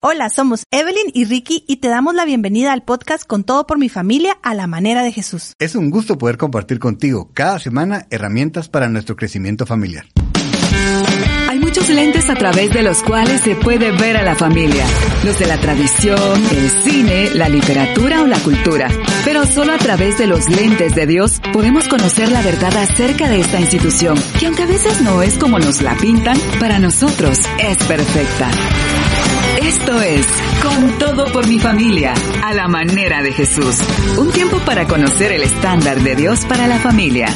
Hola, somos Evelyn y Ricky y te damos la bienvenida al podcast Con todo por mi familia a la manera de Jesús. Es un gusto poder compartir contigo cada semana herramientas para nuestro crecimiento familiar. Hay muchos lentes a través de los cuales se puede ver a la familia. Los de la tradición, el cine, la literatura o la cultura. Pero solo a través de los lentes de Dios podemos conocer la verdad acerca de esta institución, que aunque a veces no es como nos la pintan, para nosotros es perfecta. Esto es Con todo por mi familia, a la manera de Jesús. Un tiempo para conocer el estándar de Dios para la familia.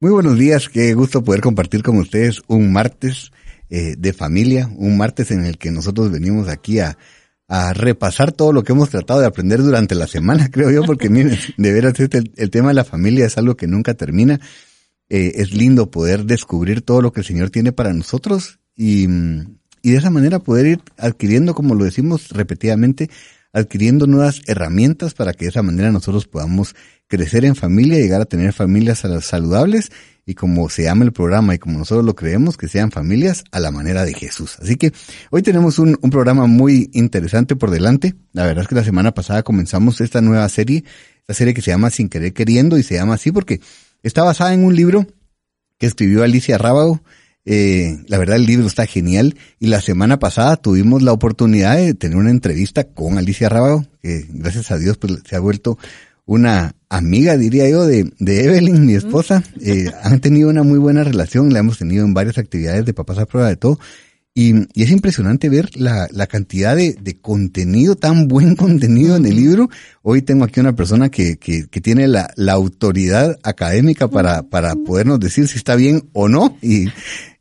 Muy buenos días, qué gusto poder compartir con ustedes un martes eh, de familia, un martes en el que nosotros venimos aquí a, repasar todo lo que hemos tratado de aprender durante la semana, creo yo, porque miren, de veras este, el tema de la familia es algo que nunca termina. Eh, es lindo poder descubrir todo lo que el Señor tiene para nosotros y, y de esa manera poder ir adquiriendo, como lo decimos repetidamente, adquiriendo nuevas herramientas para que de esa manera nosotros podamos crecer en familia, llegar a tener familias saludables y como se llama el programa y como nosotros lo creemos, que sean familias a la manera de Jesús. Así que hoy tenemos un, un programa muy interesante por delante. La verdad es que la semana pasada comenzamos esta nueva serie, esta serie que se llama Sin Querer Queriendo y se llama así porque Está basada en un libro que escribió Alicia Rábago. Eh, la verdad el libro está genial y la semana pasada tuvimos la oportunidad de tener una entrevista con Alicia Rábago, que gracias a Dios pues, se ha vuelto una amiga, diría yo, de, de Evelyn, mi esposa. Eh, han tenido una muy buena relación, la hemos tenido en varias actividades de papás a prueba de todo. Y, y, es impresionante ver la, la cantidad de, de, contenido, tan buen contenido en el libro. Hoy tengo aquí una persona que, que, que tiene la, la, autoridad académica para, para podernos decir si está bien o no. Y,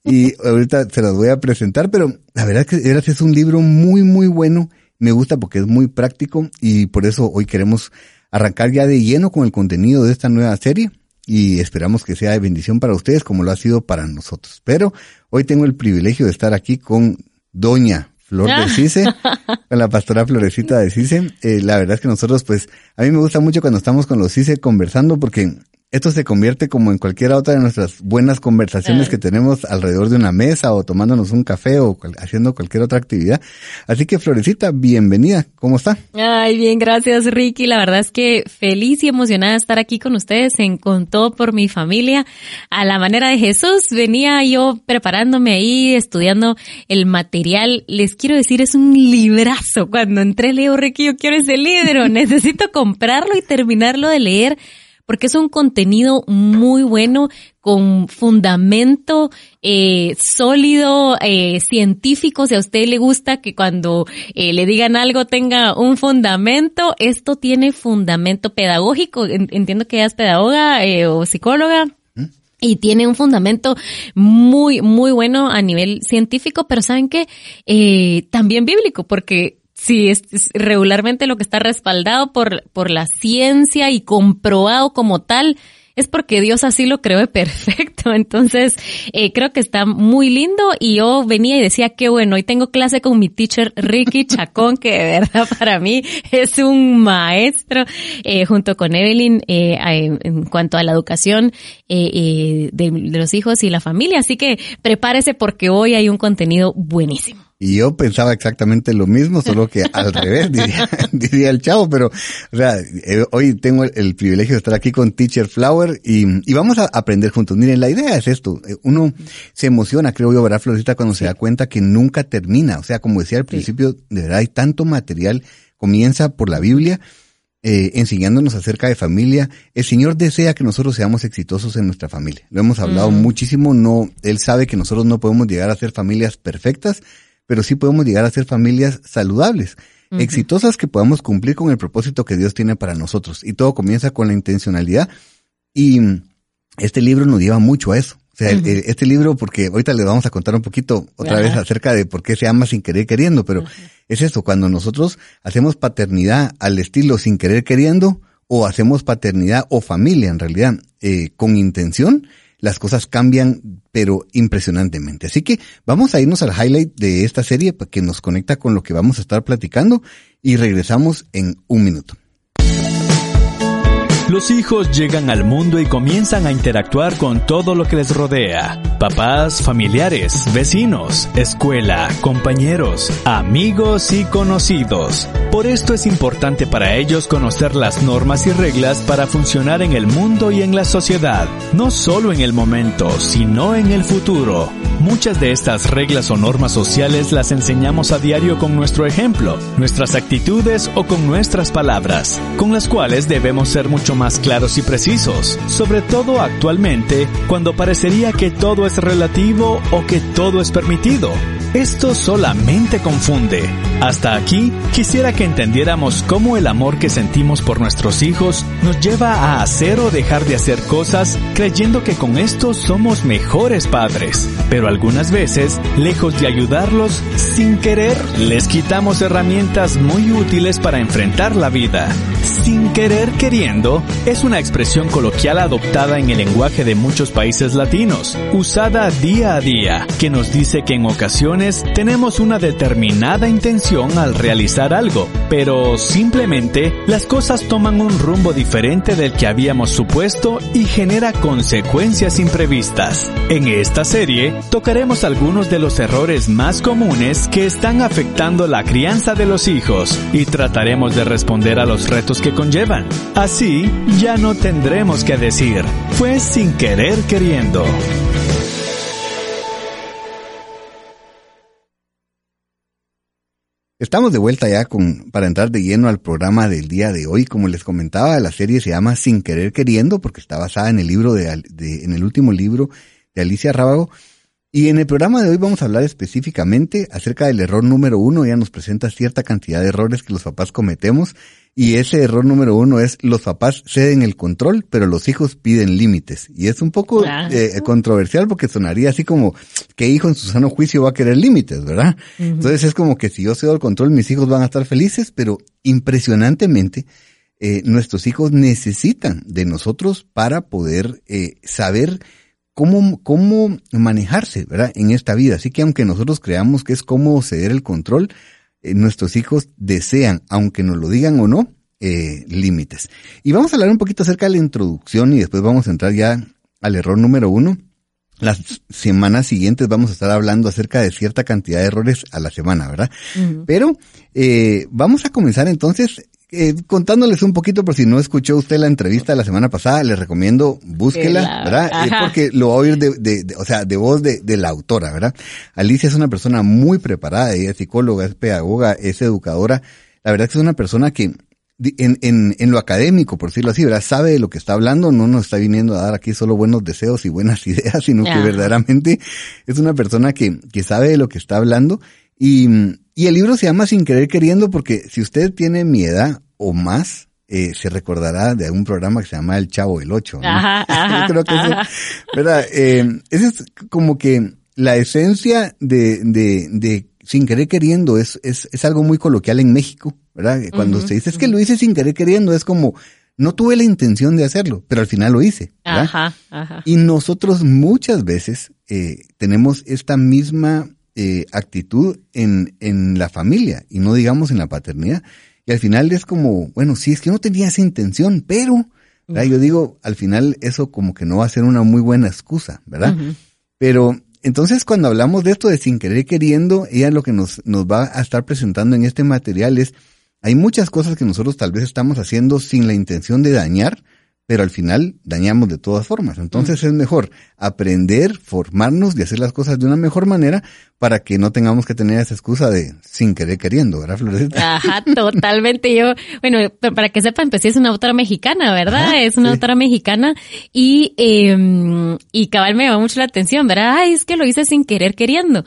y ahorita se las voy a presentar, pero la verdad es que es un libro muy, muy bueno. Me gusta porque es muy práctico y por eso hoy queremos arrancar ya de lleno con el contenido de esta nueva serie y esperamos que sea de bendición para ustedes como lo ha sido para nosotros. Pero hoy tengo el privilegio de estar aquí con Doña Flor de Cise, con la pastora Florecita de Cise. Eh, la verdad es que nosotros, pues, a mí me gusta mucho cuando estamos con los Cise conversando porque esto se convierte como en cualquiera otra de nuestras buenas conversaciones que tenemos alrededor de una mesa o tomándonos un café o cual, haciendo cualquier otra actividad. Así que Florecita, bienvenida. ¿Cómo está? Ay, bien, gracias Ricky. La verdad es que feliz y emocionada de estar aquí con ustedes en Con todo por mi familia. A la manera de Jesús, venía yo preparándome ahí, estudiando el material. Les quiero decir, es un librazo. Cuando entré leo, Ricky, yo quiero ese libro. Necesito comprarlo y terminarlo de leer porque es un contenido muy bueno con fundamento eh, sólido, eh, científico. Si a usted le gusta que cuando eh, le digan algo tenga un fundamento, esto tiene fundamento pedagógico. Entiendo que ella es pedagoga eh, o psicóloga. Y tiene un fundamento muy, muy bueno a nivel científico, pero ¿saben qué? Eh, también bíblico, porque Sí, es, regularmente lo que está respaldado por, por la ciencia y comprobado como tal es porque Dios así lo creó perfecto. Entonces, eh, creo que está muy lindo y yo venía y decía, qué bueno, hoy tengo clase con mi teacher Ricky Chacón, que de verdad para mí es un maestro, eh, junto con Evelyn, eh, en cuanto a la educación eh, eh, de, de los hijos y la familia. Así que prepárese porque hoy hay un contenido buenísimo. Y yo pensaba exactamente lo mismo, solo que al revés, diría, diría, el chavo, pero, o sea, eh, hoy tengo el, el, privilegio de estar aquí con Teacher Flower y, y, vamos a aprender juntos. Miren, la idea es esto, eh, uno se emociona, creo yo, ¿verdad, Florita, cuando sí. se da cuenta que nunca termina. O sea, como decía al principio, sí. de verdad hay tanto material, comienza por la Biblia, eh, enseñándonos acerca de familia. El Señor desea que nosotros seamos exitosos en nuestra familia. Lo hemos hablado mm. muchísimo, no, Él sabe que nosotros no podemos llegar a ser familias perfectas, pero sí podemos llegar a ser familias saludables, uh -huh. exitosas que podamos cumplir con el propósito que Dios tiene para nosotros. Y todo comienza con la intencionalidad. Y este libro nos lleva mucho a eso. O sea, uh -huh. este libro, porque ahorita le vamos a contar un poquito otra vez acerca de por qué se ama sin querer queriendo, pero uh -huh. es eso, cuando nosotros hacemos paternidad al estilo sin querer queriendo, o hacemos paternidad o familia en realidad eh, con intención, las cosas cambian, pero impresionantemente. Así que vamos a irnos al highlight de esta serie que nos conecta con lo que vamos a estar platicando y regresamos en un minuto. Los hijos llegan al mundo y comienzan a interactuar con todo lo que les rodea. Papás, familiares, vecinos, escuela, compañeros, amigos y conocidos. Por esto es importante para ellos conocer las normas y reglas para funcionar en el mundo y en la sociedad, no solo en el momento, sino en el futuro. Muchas de estas reglas o normas sociales las enseñamos a diario con nuestro ejemplo, nuestras actitudes o con nuestras palabras, con las cuales debemos ser mucho más claros y precisos, sobre todo actualmente, cuando parecería que todo es relativo o que todo es permitido. Esto solamente confunde. Hasta aquí, quisiera que entendiéramos cómo el amor que sentimos por nuestros hijos nos lleva a hacer o dejar de hacer cosas creyendo que con esto somos mejores padres. Pero algunas veces, lejos de ayudarlos, sin querer, les quitamos herramientas muy útiles para enfrentar la vida. Sin querer queriendo es una expresión coloquial adoptada en el lenguaje de muchos países latinos, usada día a día, que nos dice que en ocasiones tenemos una determinada intención al realizar algo, pero simplemente las cosas toman un rumbo diferente del que habíamos supuesto y genera consecuencias imprevistas. En esta serie tocaremos algunos de los errores más comunes que están afectando la crianza de los hijos y trataremos de responder a los retos que conllevan. Así, ya no tendremos que decir, fue sin querer queriendo. Estamos de vuelta ya con, para entrar de lleno al programa del día de hoy. Como les comentaba, la serie se llama Sin querer queriendo porque está basada en el libro de, de en el último libro de Alicia Rábago. Y en el programa de hoy vamos a hablar específicamente acerca del error número uno. Ella nos presenta cierta cantidad de errores que los papás cometemos y ese error número uno es los papás ceden el control, pero los hijos piden límites. Y es un poco eh, controversial porque sonaría así como que hijo en su sano juicio va a querer límites, ¿verdad? Entonces es como que si yo cedo el control, mis hijos van a estar felices, pero impresionantemente eh, nuestros hijos necesitan de nosotros para poder eh, saber cómo, cómo manejarse, ¿verdad? En esta vida. Así que aunque nosotros creamos que es cómodo ceder el control, eh, nuestros hijos desean, aunque nos lo digan o no, eh, límites. Y vamos a hablar un poquito acerca de la introducción y después vamos a entrar ya al error número uno. Las semanas siguientes vamos a estar hablando acerca de cierta cantidad de errores a la semana, ¿verdad? Pero eh, vamos a comenzar entonces eh, contándoles un poquito, por si no escuchó usted la entrevista de la semana pasada, les recomiendo búsquela, ¿verdad? Eh, porque lo va a oír de, de, o sea, de voz de, de, la autora, ¿verdad? Alicia es una persona muy preparada, ella es psicóloga, es pedagoga, es educadora. La verdad que es una persona que en, en, en lo académico, por decirlo así, ¿verdad? Sabe de lo que está hablando, no nos está viniendo a dar aquí solo buenos deseos y buenas ideas, sino que verdaderamente es una persona que, que sabe de lo que está hablando y, y el libro se llama Sin querer queriendo porque si usted tiene mi edad o más, eh, se recordará de algún programa que se llama El Chavo el Ocho. Ajá, creo que eso, ¿verdad? Eh, es como que la esencia de, de, de sin querer queriendo es, es, es algo muy coloquial en México, ¿verdad? Cuando se dice es que lo hice sin querer queriendo, es como, no tuve la intención de hacerlo, pero al final lo hice. Ajá, ajá. Y nosotros muchas veces eh, tenemos esta misma eh, actitud en, en la familia y no digamos en la paternidad. Y al final es como, bueno, sí, es que no tenía esa intención, pero, yo digo, al final eso como que no va a ser una muy buena excusa, ¿verdad? Pero entonces cuando hablamos de esto de sin querer queriendo, ella lo que nos, nos va a estar presentando en este material es, hay muchas cosas que nosotros tal vez estamos haciendo sin la intención de dañar, pero al final dañamos de todas formas. Entonces es mejor aprender, formarnos y hacer las cosas de una mejor manera para que no tengamos que tener esa excusa de sin querer queriendo, ¿verdad, Florecita? Ajá, totalmente. Yo, bueno, para que sepan, pues sí es una autora mexicana, ¿verdad? es una autora mexicana y, eh, y cabal me llama mucho la atención, ¿verdad? Ay, es que lo hice sin querer queriendo.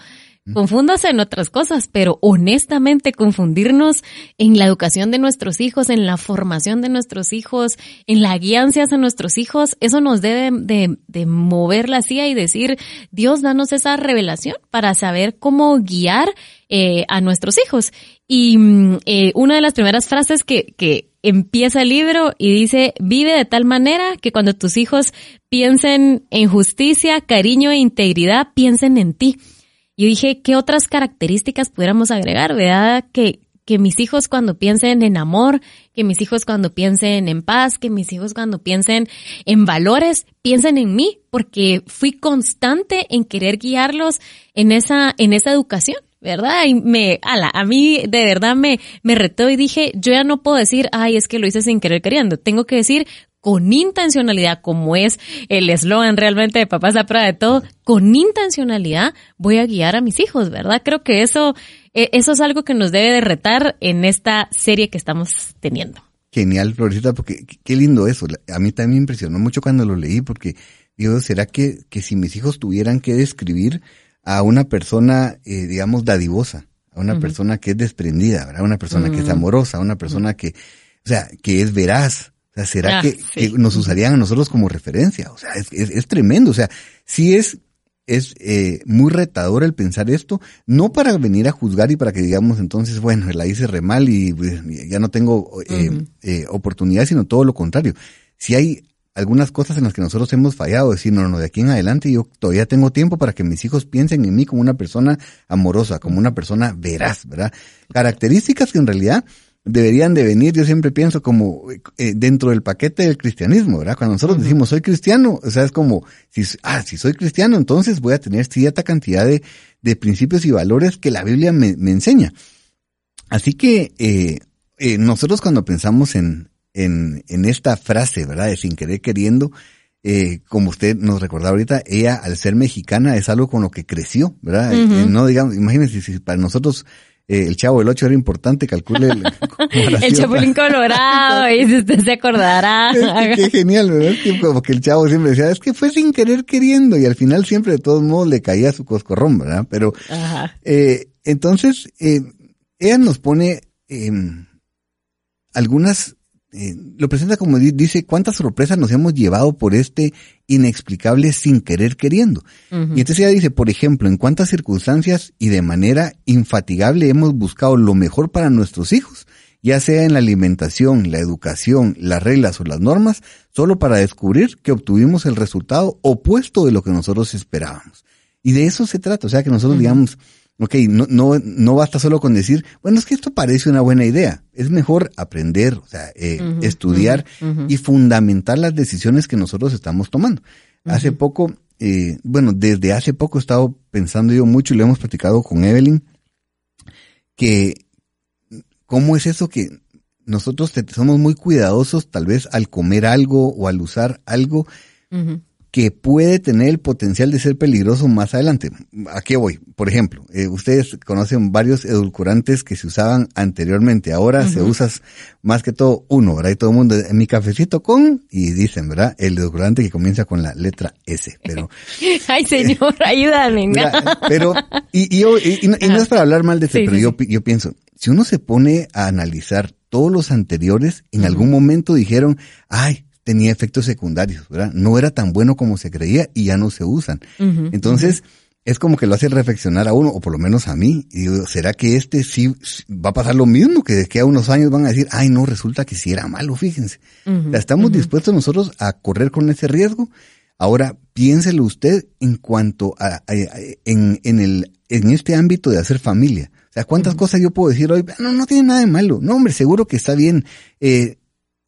Confúndase en otras cosas, pero honestamente confundirnos en la educación de nuestros hijos, en la formación de nuestros hijos, en la guianza de nuestros hijos, eso nos debe de, mover la silla y decir, Dios, danos esa revelación para saber cómo guiar eh, a nuestros hijos. Y mm, eh, una de las primeras frases que, que empieza el libro y dice, vive de tal manera que cuando tus hijos piensen en justicia, cariño e integridad, piensen en ti. Yo dije, ¿qué otras características pudiéramos agregar? ¿Verdad? Que, que mis hijos cuando piensen en amor, que mis hijos cuando piensen en paz, que mis hijos cuando piensen en valores, piensen en mí, porque fui constante en querer guiarlos en esa, en esa educación. ¿verdad? Y me, ala, a mí de verdad me, me retó y dije, yo ya no puedo decir, ay, es que lo hice sin querer queriendo. Tengo que decir con intencionalidad, como es el eslogan realmente de Papás la prueba de todo, con intencionalidad voy a guiar a mis hijos, ¿verdad? Creo que eso, e, eso es algo que nos debe de retar en esta serie que estamos teniendo. Genial, Florecita, porque qué lindo eso. A mí también me impresionó mucho cuando lo leí, porque digo, ¿será que, que si mis hijos tuvieran que describir a una persona, eh, digamos, dadivosa, a una persona que es desprendida, ¿verdad? Una persona que es amorosa, una persona que, o sea, que es veraz. Sea, ¿será Ah, que, sí. que nos usarían a nosotros como referencia? O sea, es, es, es tremendo. O sea, sí es, es eh, muy retador el pensar esto, no para venir a juzgar y para que digamos entonces, bueno, la hice re mal y pues, ya no tengo eh, eh, oportunidad, sino todo lo contrario. Si hay algunas cosas en las que nosotros hemos fallado, decir, no, no, de aquí en adelante yo todavía tengo tiempo para que mis hijos piensen en mí como una persona amorosa, como una persona veraz, ¿verdad? Características que en realidad deberían de venir, yo siempre pienso como eh, dentro del paquete del cristianismo, ¿verdad? Cuando nosotros decimos soy cristiano, o sea, es como, si, ah, si soy cristiano, entonces voy a tener cierta cantidad de, de principios y valores que la Biblia me, me enseña. Así que eh, eh, nosotros cuando pensamos en, en, en esta frase, ¿verdad? De sin querer queriendo, eh, como usted nos recordaba ahorita, ella al ser mexicana es algo con lo que creció, ¿verdad? Eh, no digamos, imagínense si para nosotros eh, el chavo del 8 era importante, calcule el, El Chapulín Colorado, y si usted se acordará. es que qué genial, ¿verdad? Es que como que el chavo siempre decía, es que fue sin querer queriendo y al final siempre de todos modos le caía su coscorrón, ¿verdad? Pero Ajá. eh, entonces, eh, ella nos pone eh, algunas, eh, lo presenta como di- dice, cuántas sorpresas nos hemos llevado por este inexplicable sin querer queriendo. Y entonces ella dice, por ejemplo, en cuántas circunstancias y de manera infatigable hemos buscado lo mejor para nuestros hijos, ya sea en la alimentación, la educación, las reglas o las normas, solo para descubrir que obtuvimos el resultado opuesto de lo que nosotros esperábamos. Y de eso se trata, o sea que nosotros digamos, ok, no, no, no basta solo con decir, bueno, es que esto parece una buena idea, es mejor aprender, o sea, eh, estudiar y fundamentar las decisiones que nosotros estamos tomando. Hace poco, eh, bueno, desde hace poco he estado pensando yo mucho y lo hemos platicado con Evelyn, que cómo es eso que nosotros somos muy cuidadosos tal vez al comer algo o al usar algo. Que puede tener el potencial de ser peligroso más adelante. ¿A qué voy? Por ejemplo, eh, ustedes conocen varios edulcorantes que se usaban anteriormente. Ahora se usa más que todo uno, ¿verdad? Y todo el mundo, en mi cafecito con, y dicen, ¿verdad? El edulcorante que comienza con la letra S. Pero, Ay, señor, ayúdame. mira, pero, y, y, yo- y- y no, y no es para hablar mal de Sí, pero sí, yo pienso, si uno se pone a analizar todos los anteriores, en algún momento dijeron, ay, tenía efectos secundarios, ¿verdad? No era tan bueno como se creía y ya no se usan. Entonces, es como que lo hace reflexionar a uno, o por lo menos a mí. Y digo, ¿será que este sí va a pasar lo mismo? Que de que a unos años van a decir, ay, no, resulta que sí era malo, fíjense. Ujú, O sea, ¿Estamos dispuestos nosotros a correr con ese riesgo? Ahora, piénselo usted en cuanto a, a- a- en, en el, en este ámbito de hacer familia. O sea, ¿cuántas cosas yo puedo decir hoy? No, no tiene nada de malo. No, hombre, seguro que está bien. Eh,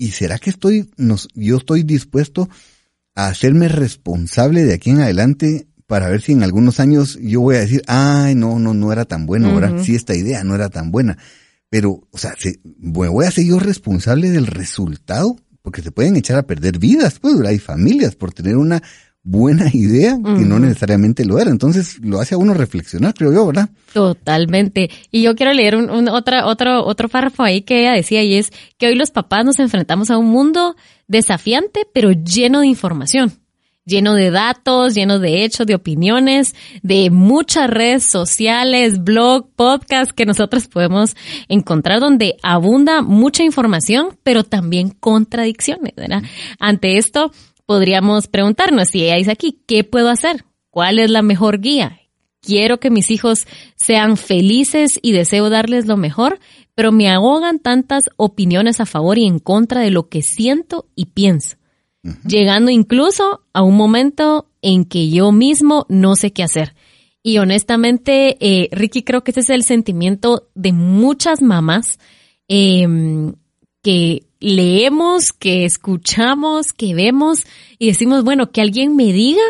¿Y será que estoy, nos, yo estoy dispuesto a hacerme responsable de aquí en adelante para ver si en algunos años yo voy a decir, ay, no, no, no era tan bueno, ¿verdad? Ujú. Sí, esta idea no era tan buena. Pero, o sea, se- voy a ser yo responsable del resultado, porque se pueden echar a perder vidas, pues, ¿verdad? Hay familias por tener una buena idea que no necesariamente lo era. Entonces, lo hace a uno reflexionar, creo yo, ¿verdad? Totalmente. Y yo quiero leer un, un- otra, otro, otro párrafo ahí que ella decía y es que hoy los papás nos enfrentamos a un mundo desafiante, pero lleno de información. Lleno de datos, lleno de hechos, de opiniones, de muchas redes sociales, blog, podcast que nosotros podemos encontrar donde abunda mucha información, pero también contradicciones, ¿verdad? Ante esto, podríamos preguntarnos, si ella dice aquí, ¿qué puedo hacer? ¿Cuál es la mejor guía? Quiero que mis hijos sean felices y deseo darles lo mejor, pero me ahogan tantas opiniones a favor y en contra de lo que siento y pienso, llegando incluso a un momento en que yo mismo no sé qué hacer. Y honestamente, eh, Ricky, creo que ese es el sentimiento de muchas mamás em, que leemos, que escuchamos, que vemos y decimos, bueno, que alguien me diga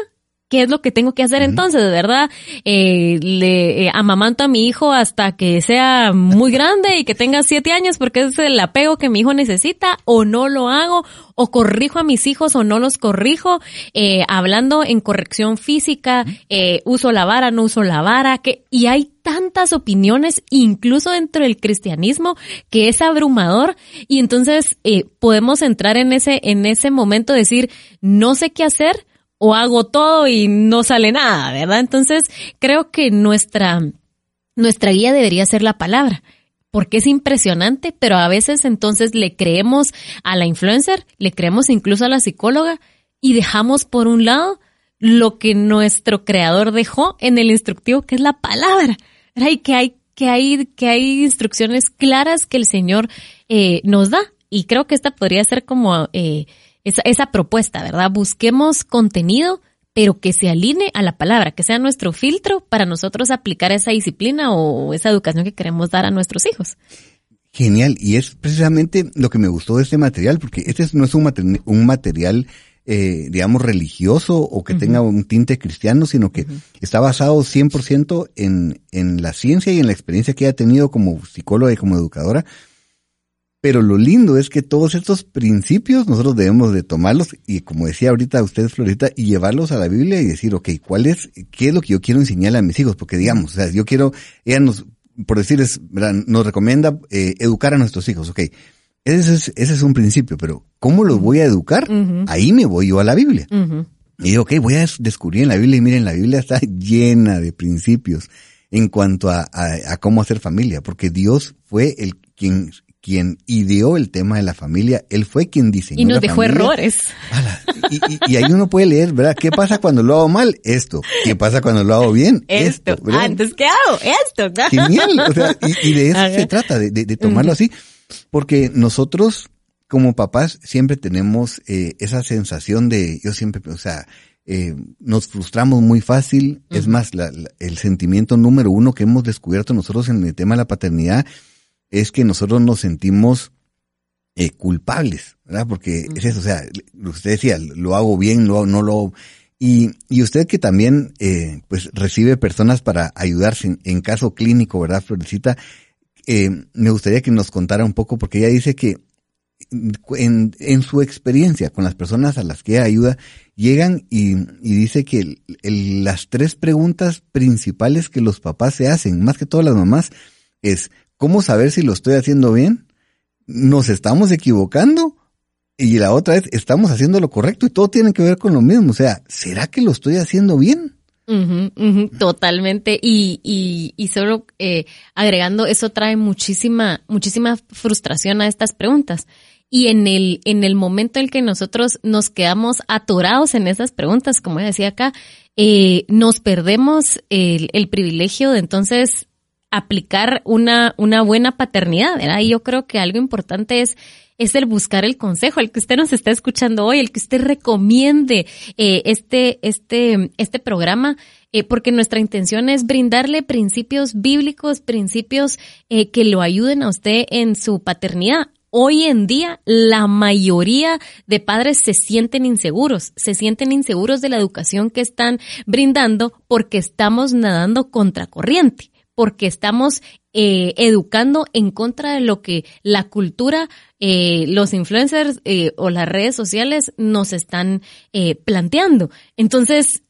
¿Qué es lo que tengo que hacer entonces? ¿De verdad? Eh, le eh, amamanto a mi hijo hasta que sea muy grande y que tenga siete años porque es el apego que mi hijo necesita o no lo hago o corrijo a mis hijos o no los corrijo, eh, hablando en corrección física, eh, uso la vara, no uso la vara, que, y hay tantas opiniones, incluso dentro del cristianismo, que es abrumador, y entonces eh, podemos entrar en ese, en ese momento, decir, no sé qué hacer, o hago todo y no sale nada, ¿verdad? Entonces, creo que nuestra, nuestra guía debería ser la palabra porque es impresionante, pero a veces entonces le creemos a la influencer, le creemos incluso a la psicóloga y dejamos por un lado lo que nuestro creador dejó en el instructivo, que es la palabra. Y que hay, que hay, que hay instrucciones claras que el Señor eh, nos da. Y creo que esta podría ser como eh, esa, esa propuesta, ¿verdad? Busquemos contenido, pero que se alinee a la palabra, que sea nuestro filtro para nosotros aplicar esa disciplina o esa educación que queremos dar a nuestros hijos. Genial, y es precisamente lo que me gustó de este material, porque este no es un, un material, eh, digamos, religioso o que tenga un tinte cristiano, sino que está basado 100% en, en la ciencia y en la experiencia que ha tenido como psicóloga y como educadora, pero lo lindo es que todos estos principios nosotros debemos de tomarlos y como decía ahorita usted, Florita, y llevarlos a la Biblia y decir, ok, ¿cuál es, qué es lo que yo quiero enseñarle a mis hijos? Porque digamos, o sea, yo quiero, ella nos, por decirles, nos recomienda eh, educar a nuestros hijos, ok. Ese es, ese es un principio, pero ¿cómo los voy a educar? Ahí me voy yo a la Biblia. Y digo, ok, voy a descubrir en la Biblia y miren, la Biblia está llena de principios en cuanto a, a, a, cómo hacer familia, porque Dios fue el quien quien ideó el tema de la familia, él fue quien diseñó. Y nos dejó errores. Y, ahí uno puede leer, ¿verdad? ¿Qué pasa cuando lo hago mal? Esto. ¿Qué pasa cuando lo hago bien? Esto. Antes, ¿qué hago? Esto. Genial. O sea, y, de eso se trata, de, de, tomarlo así. Porque nosotros, como papás, siempre tenemos eh, esa sensación de, yo siempre, o sea, eh, nos frustramos muy fácil. Es más, el sentimiento número uno que hemos descubierto nosotros en el tema de la paternidad es que nosotros nos sentimos eh, culpables, ¿verdad? Porque es eso, o sea, usted decía, lo hago bien, no, no lo... Y, y usted que también, eh, pues, recibe personas para ayudarse en, caso clínico, ¿verdad, Florecita? Eh, me gustaría que nos contara un poco, porque ella dice que en, en su experiencia con las personas a las que ella ayuda, llegan y, y dice que las tres preguntas principales que los papás se hacen, más que todas las mamás, es ¿Cómo saber si lo estoy haciendo bien? ¿Nos estamos equivocando? Y la otra es, estamos haciendo lo correcto y todo tiene que ver con lo mismo. O sea, ¿será que lo estoy haciendo bien? totalmente. Y, y, y solo eh, agregando, eso trae muchísima, muchísima frustración a estas preguntas. Y en el, en el momento en que nosotros nos quedamos atorados en esas preguntas, como decía acá, eh, nos perdemos el, el privilegio de entonces aplicar una, una buena paternidad, ¿verdad? Y yo creo que algo importante es es el buscar el consejo, el que usted nos está escuchando hoy, el que usted recomiende eh, este, este, este programa, eh, porque nuestra intención es brindarle principios bíblicos, principios eh, que lo ayuden a usted en su paternidad. Hoy en día la mayoría de padres se sienten inseguros, se sienten inseguros de la educación que están brindando porque estamos nadando contracorriente porque estamos eh, educando en contra de lo que la cultura, eh, los influencers eh, o las redes sociales nos están planteando. Entonces,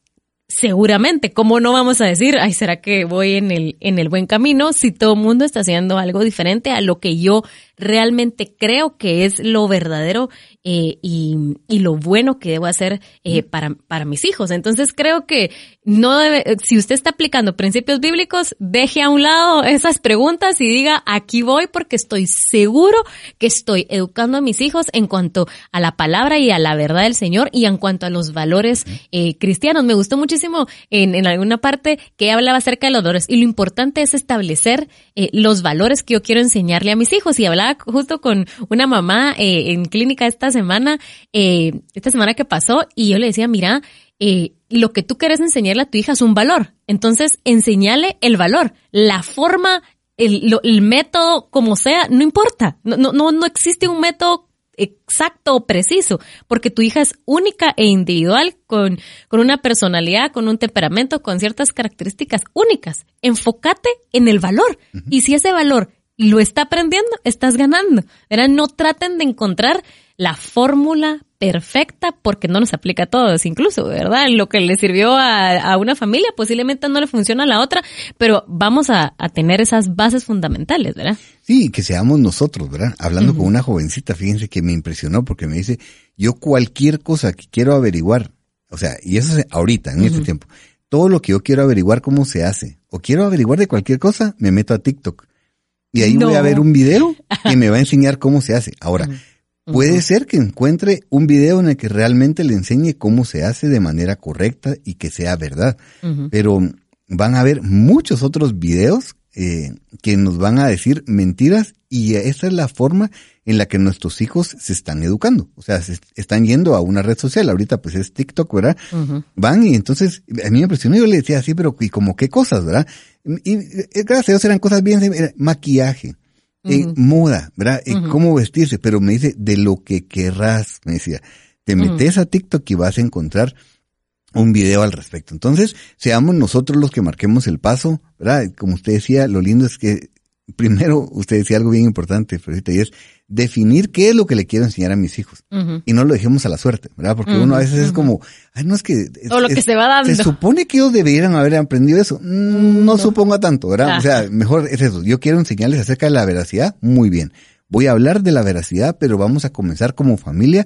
seguramente, ¿cómo no vamos a decir, ay, será que voy en el, en el buen camino si todo el mundo está haciendo algo diferente a lo que yo realmente creo que es lo verdadero eh, y, y, lo bueno que debo hacer eh, para, para mis hijos. Entonces creo que no debe, si usted está aplicando principios bíblicos, deje a un lado esas preguntas y diga, aquí voy porque estoy seguro que estoy educando a mis hijos en cuanto a la palabra y a la verdad del Señor y en cuanto a los valores eh, cristianos. Me gustó muchísimo en, en alguna parte que hablaba acerca de los valores y lo importante es establecer eh, los valores que yo quiero enseñarle a mis hijos y hablaba justo con una mamá eh, en clínica esta semana, eh, esta semana que pasó, y yo le decía, mira, eh, lo que tú quieres enseñarle a tu hija es un valor. Entonces, enseñale el valor, la forma, el, el método, como sea, no importa. No, no, no existe un método exacto o preciso, porque tu hija es única e individual, con, con una personalidad, con un temperamento, con ciertas características únicas. Enfócate en el valor. Y si ese valor lo está aprendiendo, estás ganando. ¿verdad? No traten de encontrar la fórmula perfecta porque no nos aplica a todos, incluso, ¿verdad? Lo que le sirvió a, una familia posiblemente no le funciona a la otra, pero vamos a, tener esas bases fundamentales, ¿verdad? Sí, que seamos nosotros, ¿verdad? Hablando con una jovencita, fíjense que me impresionó porque me dice, yo cualquier cosa que quiero averiguar, o sea, y eso es ahorita, en este tiempo, todo lo que yo quiero averiguar cómo se hace, o quiero averiguar de cualquier cosa, me meto a TikTok. Y ahí voy a ver un video que me va a enseñar cómo se hace. Ahora, Puede ser que encuentre un video en el que realmente le enseñe cómo se hace de manera correcta y que sea verdad. Pero van a haber muchos otros videos eh, que nos van a decir mentiras y esa es la forma en la que nuestros hijos se están educando. O sea, se están yendo a una red social. Ahorita pues es TikTok, ¿verdad? Van y entonces a mí me impresionó. Yo le decía así, pero ¿y como qué cosas, verdad? Y, eh, gracias a Dios eran cosas bien, maquillaje, moda, ¿verdad? cómo vestirse, pero me dice, de lo que querrás, me decía, te metes a TikTok y vas a encontrar un video al respecto. Entonces, seamos nosotros los que marquemos el paso, ¿verdad? Como usted decía, lo lindo es que primero usted decía algo bien importante, y es definir qué es lo que le quiero enseñar a mis hijos. Y no lo dejemos a la suerte, ¿verdad? Porque uno a veces es como, ay, no es que... o lo que se va dando. Se supone que ellos deberían haber aprendido eso. Mm, no, suponga tanto, ¿verdad? O sea, mejor es eso. Yo quiero enseñarles acerca de la veracidad. Muy bien. Voy a hablar de la veracidad, pero vamos a comenzar como familia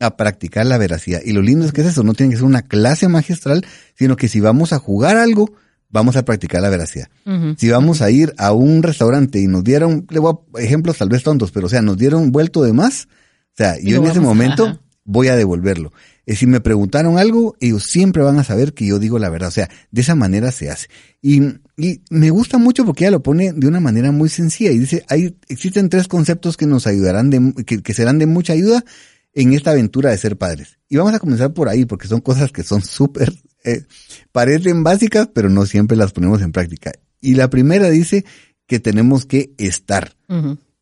a practicar la veracidad. Y lo lindo es que es eso, no tiene que ser una clase magistral, sino que si vamos a jugar algo, vamos a practicar la veracidad. Si vamos a ir a un restaurante y nos dieron, le voy a ejemplos tal vez tontos, pero o sea, nos dieron vuelto de más, o sea, yo en ese momento voy a devolverlo. Y si me preguntaron algo, ellos siempre van a saber que yo digo la verdad. O sea, de esa manera se hace. Y, y me gusta mucho porque ella lo pone de una manera muy sencilla y dice, hay, existen tres conceptos que nos ayudarán, de, que, que serán de mucha ayuda en esta aventura de ser padres. Y vamos a comenzar por ahí porque son cosas que son súper eh, parecen básicas, pero no siempre las ponemos en práctica. Y la primera dice que tenemos que estar.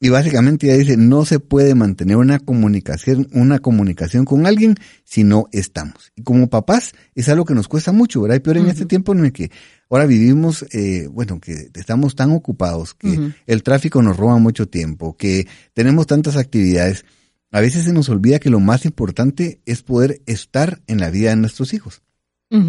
Y básicamente ella dice, no se puede mantener una comunicación, una comunicación con alguien si no estamos. Y como papás es algo que nos cuesta mucho, ¿verdad? Y peor en este tiempo en el que ahora vivimos, eh, bueno, que estamos tan ocupados, que el tráfico nos roba mucho tiempo, que tenemos tantas actividades. A veces se nos olvida que lo más importante es poder estar en la vida de nuestros hijos.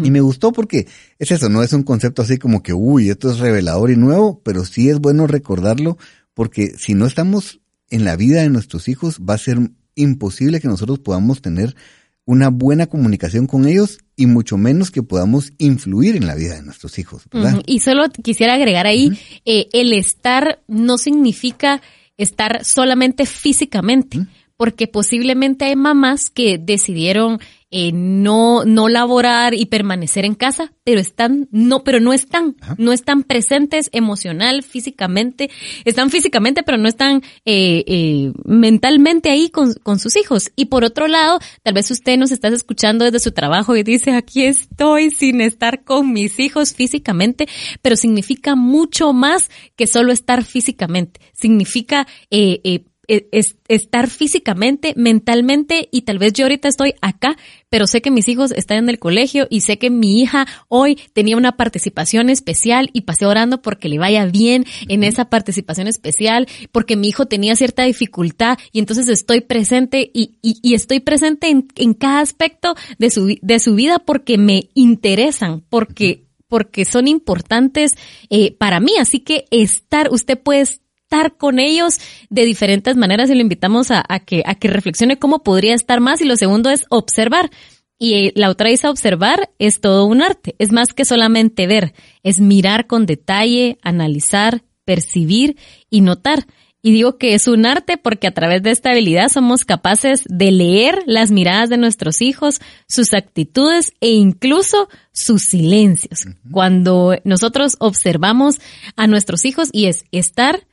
Y me gustó porque es eso, no es un concepto así como que, uy, esto es revelador y nuevo, pero sí es bueno recordarlo porque si no estamos en la vida de nuestros hijos, va a ser imposible que nosotros podamos tener una buena comunicación con ellos y mucho menos que podamos influir en la vida de nuestros hijos. ¿verdad? Y solo quisiera agregar ahí, eh, el estar no significa estar solamente físicamente, porque posiblemente hay mamás que decidieron eh, no, no laborar y permanecer en casa, pero están, no, pero no están, no están presentes emocional, físicamente, están físicamente, pero no están eh, eh, mentalmente ahí con, con sus hijos. Y por otro lado, tal vez usted nos está escuchando desde su trabajo y dice, aquí estoy sin estar con mis hijos físicamente, pero significa mucho más que solo estar físicamente. Significa eh, eh es, estar físicamente, mentalmente y tal vez yo ahorita estoy acá, pero sé que mis hijos están en el colegio y sé que mi hija hoy tenía una participación especial y pasé orando porque le vaya bien en esa participación especial, porque mi hijo tenía cierta dificultad y entonces estoy presente y, y, estoy presente en, en, cada aspecto de su, de su vida porque me interesan, porque porque son importantes eh, para mí. Así que estar, usted puede estar con ellos de diferentes maneras y lo invitamos a, que, a que reflexione cómo podría estar más. Y lo segundo es observar. Y eh, la otra dice observar es todo un arte. Es más que solamente ver, es mirar con detalle, analizar, percibir y notar. Y digo que es un arte porque a través de esta habilidad somos capaces de leer las miradas de nuestros hijos, sus actitudes e incluso sus silencios. Cuando nosotros observamos a nuestros hijos y es estar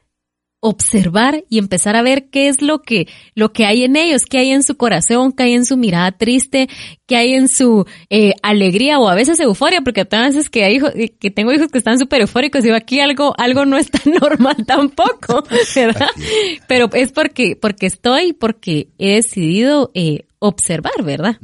observar y empezar a ver qué es lo que, lo que hay en ellos, qué hay en su corazón, qué hay en su mirada triste, qué hay en su eh, alegría o a veces euforia, porque a veces que hay hijos, que tengo hijos que están súper eufóricos y digo aquí algo, algo no está normal tampoco, ¿verdad? Pero es porque, porque estoy, porque he decidido eh, observar, ¿verdad?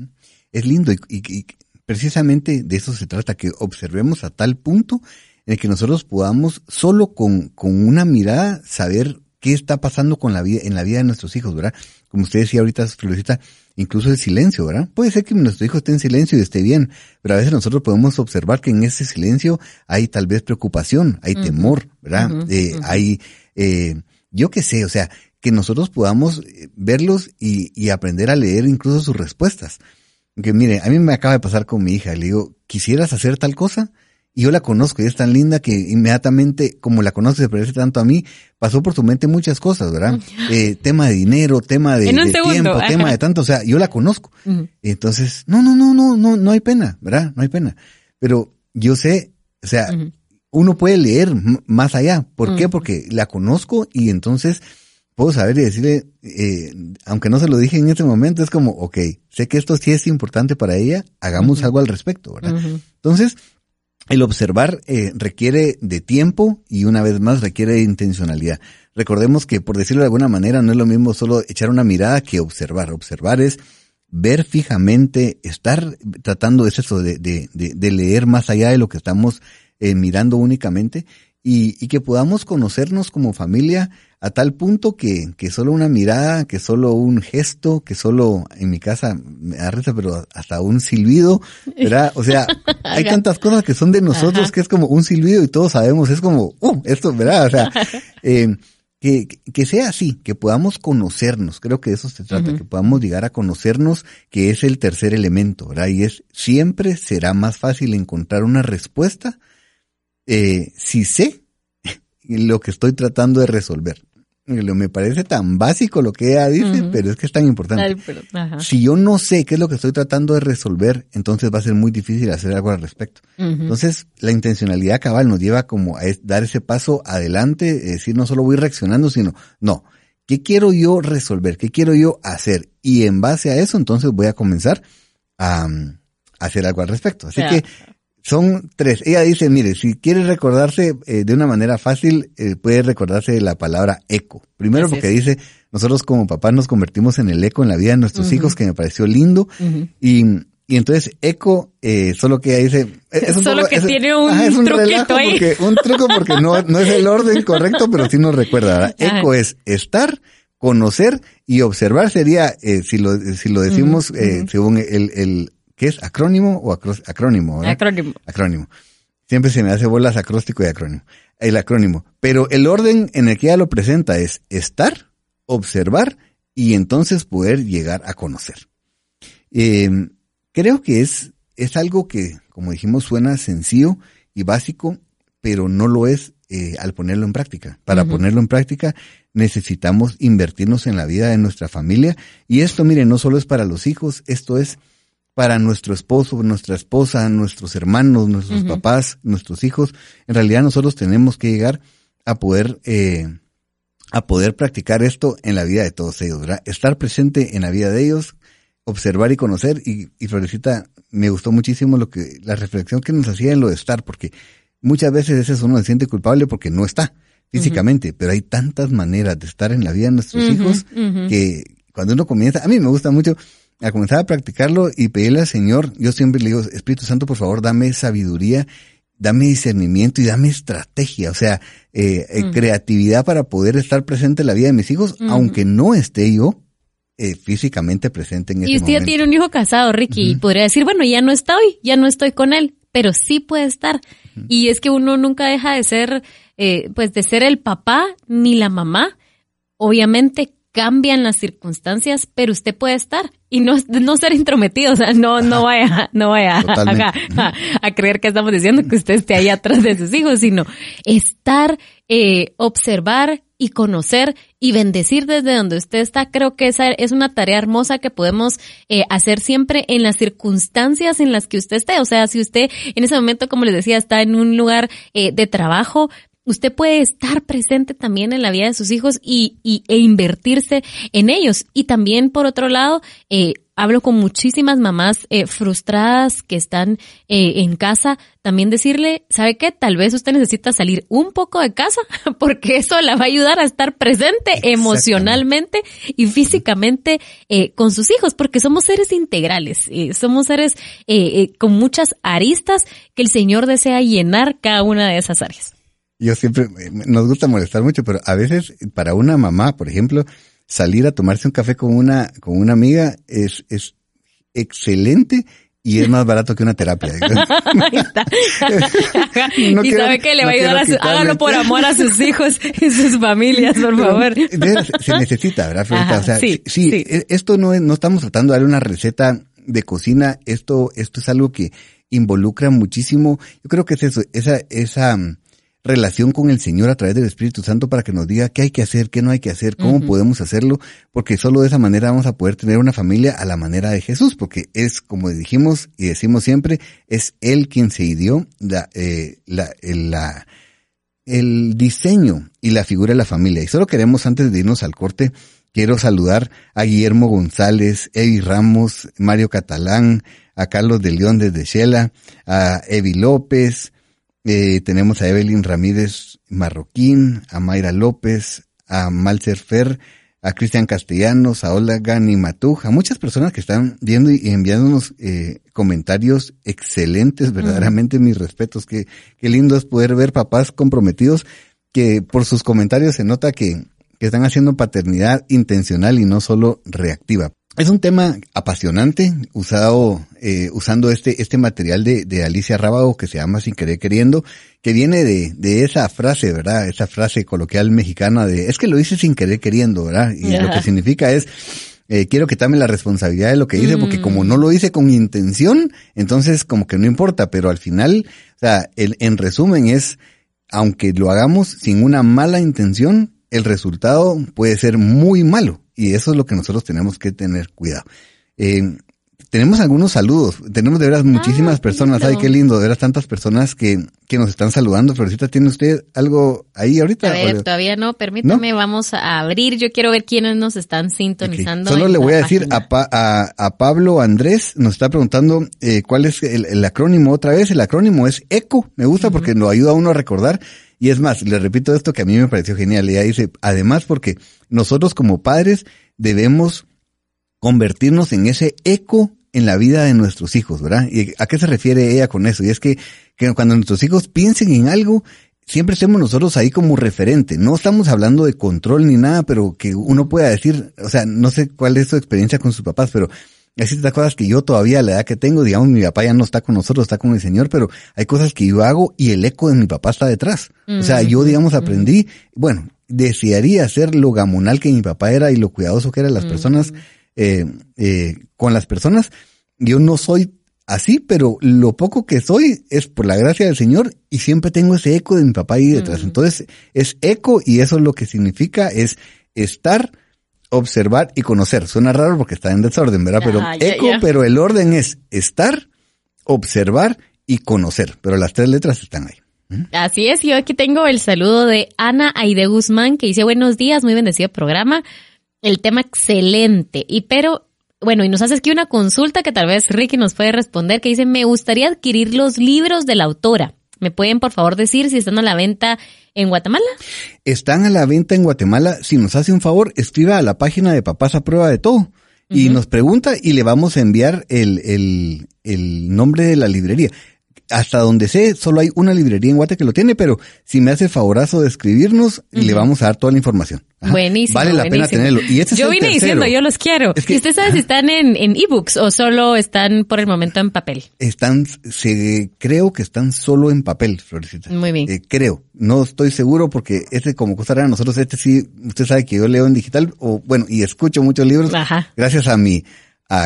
Es lindo y, y precisamente de eso se trata, que observemos a tal punto en el que nosotros podamos solo con, con una mirada saber qué está pasando con la vida, en la vida de nuestros hijos, ¿verdad? Como usted decía ahorita, Florecita, incluso el silencio, ¿verdad? Puede ser que nuestro hijo esté en silencio y esté bien, pero a veces nosotros podemos observar que en ese silencio hay tal vez preocupación, hay temor, ¿verdad? eh, Hay, eh, yo qué sé, o sea, que nosotros podamos eh, verlos y, y aprender a leer incluso sus respuestas. Que mire, a mí me acaba de pasar con mi hija, le digo, ¿quisieras hacer tal cosa? Y yo la conozco y es tan linda que inmediatamente, como la conoce, se parece tanto a mí, pasó por su mente muchas cosas, ¿verdad? Eh, tema de dinero, tema de, tiempo, tema de tanto, o sea, yo la conozco. Entonces, no, no, no, no, no, no hay pena, ¿verdad? No hay pena. Pero yo sé, o sea, uno puede leer más allá. ¿Por qué? Porque la conozco y entonces puedo saber y decirle, eh, aunque no se lo dije en este momento, es como, ok, sé que esto sí es importante para ella, hagamos algo al respecto, ¿verdad? Entonces, el observar eh, requiere de tiempo y una vez más requiere de intencionalidad. Recordemos que, por decirlo de alguna manera, no es lo mismo solo echar una mirada que observar. Observar es ver fijamente, estar tratando es eso de, de, de, leer más allá de lo que estamos eh, mirando únicamente y, y, que podamos conocernos como familia a tal punto que, que solo una mirada, que solo un gesto, que solo en mi casa me da risa, pero hasta un silbido, ¿verdad? O sea, hay tantas cosas que son de nosotros que es como un silbido y todos sabemos, es como, uh, esto, ¿verdad? O sea, eh, que, que sea así, que podamos conocernos, creo que de eso se trata, que podamos llegar a conocernos, que es el tercer elemento, ¿verdad? Y es, siempre será más fácil encontrar una respuesta eh, si sé lo que estoy tratando de resolver. Me parece tan básico lo que ella dice, pero es que es tan importante. si yo no sé qué es lo que estoy tratando de resolver, entonces va a ser muy difícil hacer algo al respecto. Entonces, la intencionalidad cabal nos lleva como a dar ese paso adelante, es decir, no solo voy reaccionando, sino, no, ¿qué quiero yo resolver? ¿Qué quiero yo hacer? Y en base a eso, entonces voy a comenzar a, hacer algo al respecto. Así que son tres. Ella dice, mire, si quiere recordarse eh, de una manera fácil, eh, puede recordarse de la palabra eco. Primero porque dice, nosotros como papás nos convertimos en el eco en la vida de nuestros hijos, que me pareció lindo. y, y entonces eco, eh, solo que ella dice... Es solo que tiene un, es un truquito ahí. Porque, un truco porque no, no es el orden correcto, pero sí nos recuerda. Eco es estar, conocer y observar sería, eh, si lo, si lo decimos eh, según el, el ¿Qué es? ¿Acrónimo o acrónimo? Acrónimo. Acrónimo. Siempre se me hace bolas acróstico y acrónimo. El acrónimo. Pero el orden en el que ella lo presenta es estar, observar y entonces poder llegar a conocer. Eh, creo que es, es algo que, como dijimos, suena sencillo y básico, pero no lo es eh, al ponerlo en práctica. Para ponerlo en práctica necesitamos invertirnos en la vida de nuestra familia y esto, mire, no solo es para los hijos, esto es para nuestro esposo, nuestra esposa, nuestros hermanos, nuestros papás, nuestros hijos. En realidad nosotros tenemos que llegar a poder, eh, a poder practicar esto en la vida de todos ellos, ¿verdad? Estar presente en la vida de ellos, observar y conocer. Y, y Florecita, me gustó muchísimo lo que, la reflexión que nos hacía en lo de estar, porque muchas veces ese uno se siente culpable porque no está físicamente, pero hay tantas maneras de estar en la vida de nuestros hijos que cuando uno comienza, a mí me gusta mucho, a comenzar a practicarlo y pedirle al Señor, yo siempre le digo, Espíritu Santo, por favor, dame sabiduría, dame discernimiento y dame estrategia, o sea, eh, eh mm. creatividad para poder estar presente en la vida de mis hijos, aunque no esté yo eh, físicamente presente en ese momento. Y usted ya tiene un hijo casado, Ricky, y podría decir, bueno, ya no estoy, ya no estoy con él, pero sí puede estar. Y es que uno nunca deja de ser, eh, pues de ser el papá ni la mamá. Obviamente cambian las circunstancias, pero usted puede estar y no, no ser intrometido, o sea, no, no vaya, no vaya a, creer que estamos diciendo que usted esté ahí atrás de sus hijos, sino estar, eh, observar y conocer y bendecir desde donde usted está. Creo que esa es una tarea hermosa que podemos eh, hacer siempre en las circunstancias en las que usted esté. O sea, si usted en ese momento, como les decía, está en un lugar eh, de trabajo, usted puede estar presente también en la vida de sus hijos y, y e invertirse en ellos. Y también, por otro lado, eh, hablo con muchísimas mamás eh, frustradas que están eh, en casa, también decirle, ¿sabe qué? Tal vez usted necesita salir un poco de casa porque eso la va a ayudar a estar presente emocionalmente y físicamente eh, con sus hijos, porque somos seres integrales, eh, somos seres eh, con muchas aristas que el Señor desea llenar cada una de esas áreas. Yo siempre, eh, nos gusta molestar mucho, pero a veces para una mamá, por ejemplo, salir a tomarse un café con una, con una amiga es, es excelente y es más barato que una terapia. Ahí está. No y quiero- sabe que le no va a ayudar a su, hágalo por amor a sus hijos y sus familias, por favor. veras, se necesita, ¿verdad, Florita? Ajá, o sea, sí, sí, sí. e- esto no es, no estamos tratando de darle una receta de cocina, esto, esto es algo que involucra muchísimo, yo creo que es eso, esa, esa relación con el Señor a través del Espíritu Santo para que nos diga qué hay que hacer, qué no hay que hacer, cómo podemos hacerlo, porque solo de esa manera vamos a poder tener una familia a la manera de Jesús, porque es, como dijimos y decimos siempre, es Él quien se ideó la, eh, la, el- la, el diseño y la figura de la familia. Y solo queremos, antes de irnos al corte, quiero saludar a Guillermo González, Evi Ramos, Mario Catalán, a Carlos de León desde Shela, a Evi López, eh, tenemos a Evelyn Ramírez Marroquín, a Mayra López, a Malcer Fer, a Cristian Castellanos, a Olga Gani Matuj, a muchas personas que están viendo y enviándonos eh, comentarios excelentes, verdaderamente mis respetos. Qué, qué lindo es poder ver papás comprometidos que por sus comentarios se nota que, que están haciendo paternidad intencional y no solo reactiva. Es un tema apasionante, usado, eh, usando este, este material de, de Alicia Rábago que se llama Sin Querer Queriendo, que viene de, de esa frase, ¿verdad? Esa frase coloquial mexicana de, es que lo hice sin querer queriendo, ¿verdad? Y lo que significa es, eh, quiero que tome la responsabilidad de lo que hice, porque como no lo hice con intención, entonces como que no importa, pero al final, o sea, el, en resumen es, aunque lo hagamos sin una mala intención, el resultado puede ser muy malo. Y eso es lo que nosotros tenemos que tener cuidado. Eh, tenemos algunos saludos. Tenemos de veras muchísimas qué personas. lindo. Ay, qué lindo. De veras tantas personas que, que nos están saludando. Florcita, ¿tiene usted algo ahí ahorita? A ver, ¿O le- todavía no, permítame, vamos a abrir. Yo quiero ver quiénes nos están sintonizando. Solo le voy a decir a, Pa- a, a Pablo Andrés, nos está preguntando eh, cuál es el, el acrónimo otra vez. El acrónimo es ECO. Me gusta porque lo ayuda a uno a recordar. Y es más, le repito esto que a mí me pareció genial. Ella dice, además porque nosotros como padres debemos convertirnos en ese eco en la vida de nuestros hijos, ¿verdad? ¿Y a qué se refiere ella con eso? Y es que, que cuando nuestros hijos piensen en algo, siempre estemos nosotros ahí como referente. No estamos hablando de control ni nada, pero que uno pueda decir, o sea, no sé cuál es su experiencia con sus papás, pero hay ciertas cosas que yo todavía a la edad que tengo, digamos, mi papá ya no está con nosotros, está con el Señor, pero hay cosas que yo hago y el eco de mi papá está detrás. O sea, yo, digamos, aprendí, bueno, desearía ser lo gamonal que mi papá era y lo cuidadoso que eran las personas, eh, eh, con las personas. Yo no soy así, pero lo poco que soy es por la gracia del Señor y siempre tengo ese eco de mi papá ahí detrás. Entonces, es eco y eso lo que significa es estar, observar y conocer. Suena raro porque está en desorden, ¿verdad? Pero Ah, eco, pero el orden es estar, observar y conocer. Pero las tres letras están ahí. Así es, yo aquí tengo el saludo de Ana Aide Guzmán que dice buenos días, muy bendecido programa. El tema excelente. Y pero, bueno, y nos hace aquí una consulta que tal vez Ricky nos puede responder, que dice, me gustaría adquirir los libros de la autora. ¿Me pueden por favor decir si están a la venta en Guatemala? están a la venta en Guatemala. Si nos hace un favor, escriba a la página de Papás a Prueba de Todo y nos pregunta y le vamos a enviar el, el, el nombre de la librería. Hasta donde sé, solo hay una librería en Guate que lo tiene, pero si me hace el favorazo de escribirnos, le vamos a dar toda la información. Ajá. Buenísimo. Vale la pena tenerlo. Y este es yo vine tercero. diciendo, yo los quiero. Es que- ¿Y usted sabe si están en, en ebooks o solo están por el momento en papel? Están, se, creo que están solo en papel, Florecita. Muy bien. Eh, creo. No estoy seguro porque este, como cosa rara, nosotros este sí, usted sabe que yo leo en digital, o bueno, y escucho muchos libros. Ajá. Gracias a mi, a,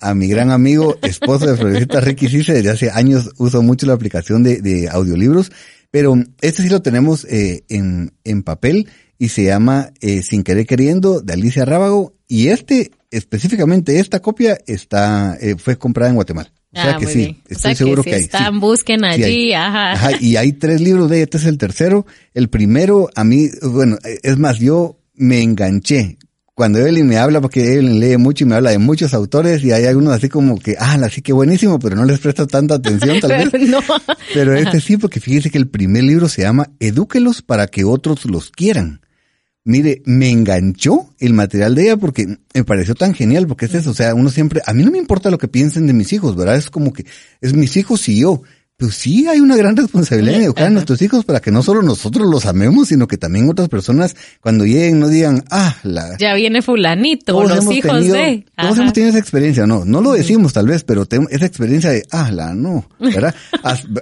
a, a mi gran amigo, esposo de Florecita Ricky Cise, desde hace años uso mucho la aplicación de, de audiolibros, pero este sí lo tenemos eh, en, en papel y se llama eh, Sin Querer Queriendo de Alicia Rábago y este, específicamente esta copia está, eh, fue comprada en Guatemala. O sea Ah, que muy sí, bien. O estoy que seguro si que, hay. están, sí. busquen Sí allí, hay. ajá. Ajá, y hay tres libros de ella, este es el tercero. El primero, a mí, bueno, es más, yo me enganché. Cuando Evelyn me habla, porque Evelyn lee mucho y me habla de muchos autores, y hay algunos así como que, ah, así que buenísimo, pero no les presto tanta atención, tal vez. Pero no. Pero este sí, porque fíjese que el primer libro se llama Edúquelos para que otros los quieran. Mire, me enganchó el material de ella porque me pareció tan genial, porque es eso, o sea, uno siempre, a mí no me importa lo que piensen de mis hijos, ¿verdad? Es como que es mis hijos y yo. Pues sí, hay una gran responsabilidad en educar a nuestros hijos para que no solo nosotros los amemos, sino que también otras personas cuando lleguen no digan, ah, la, Ya viene fulanito, o todos los hijos tenido, de. todos hemos tenido esa experiencia, no, no lo decimos tal vez, pero tenemos esa experiencia de, ah, la no, ¿verdad?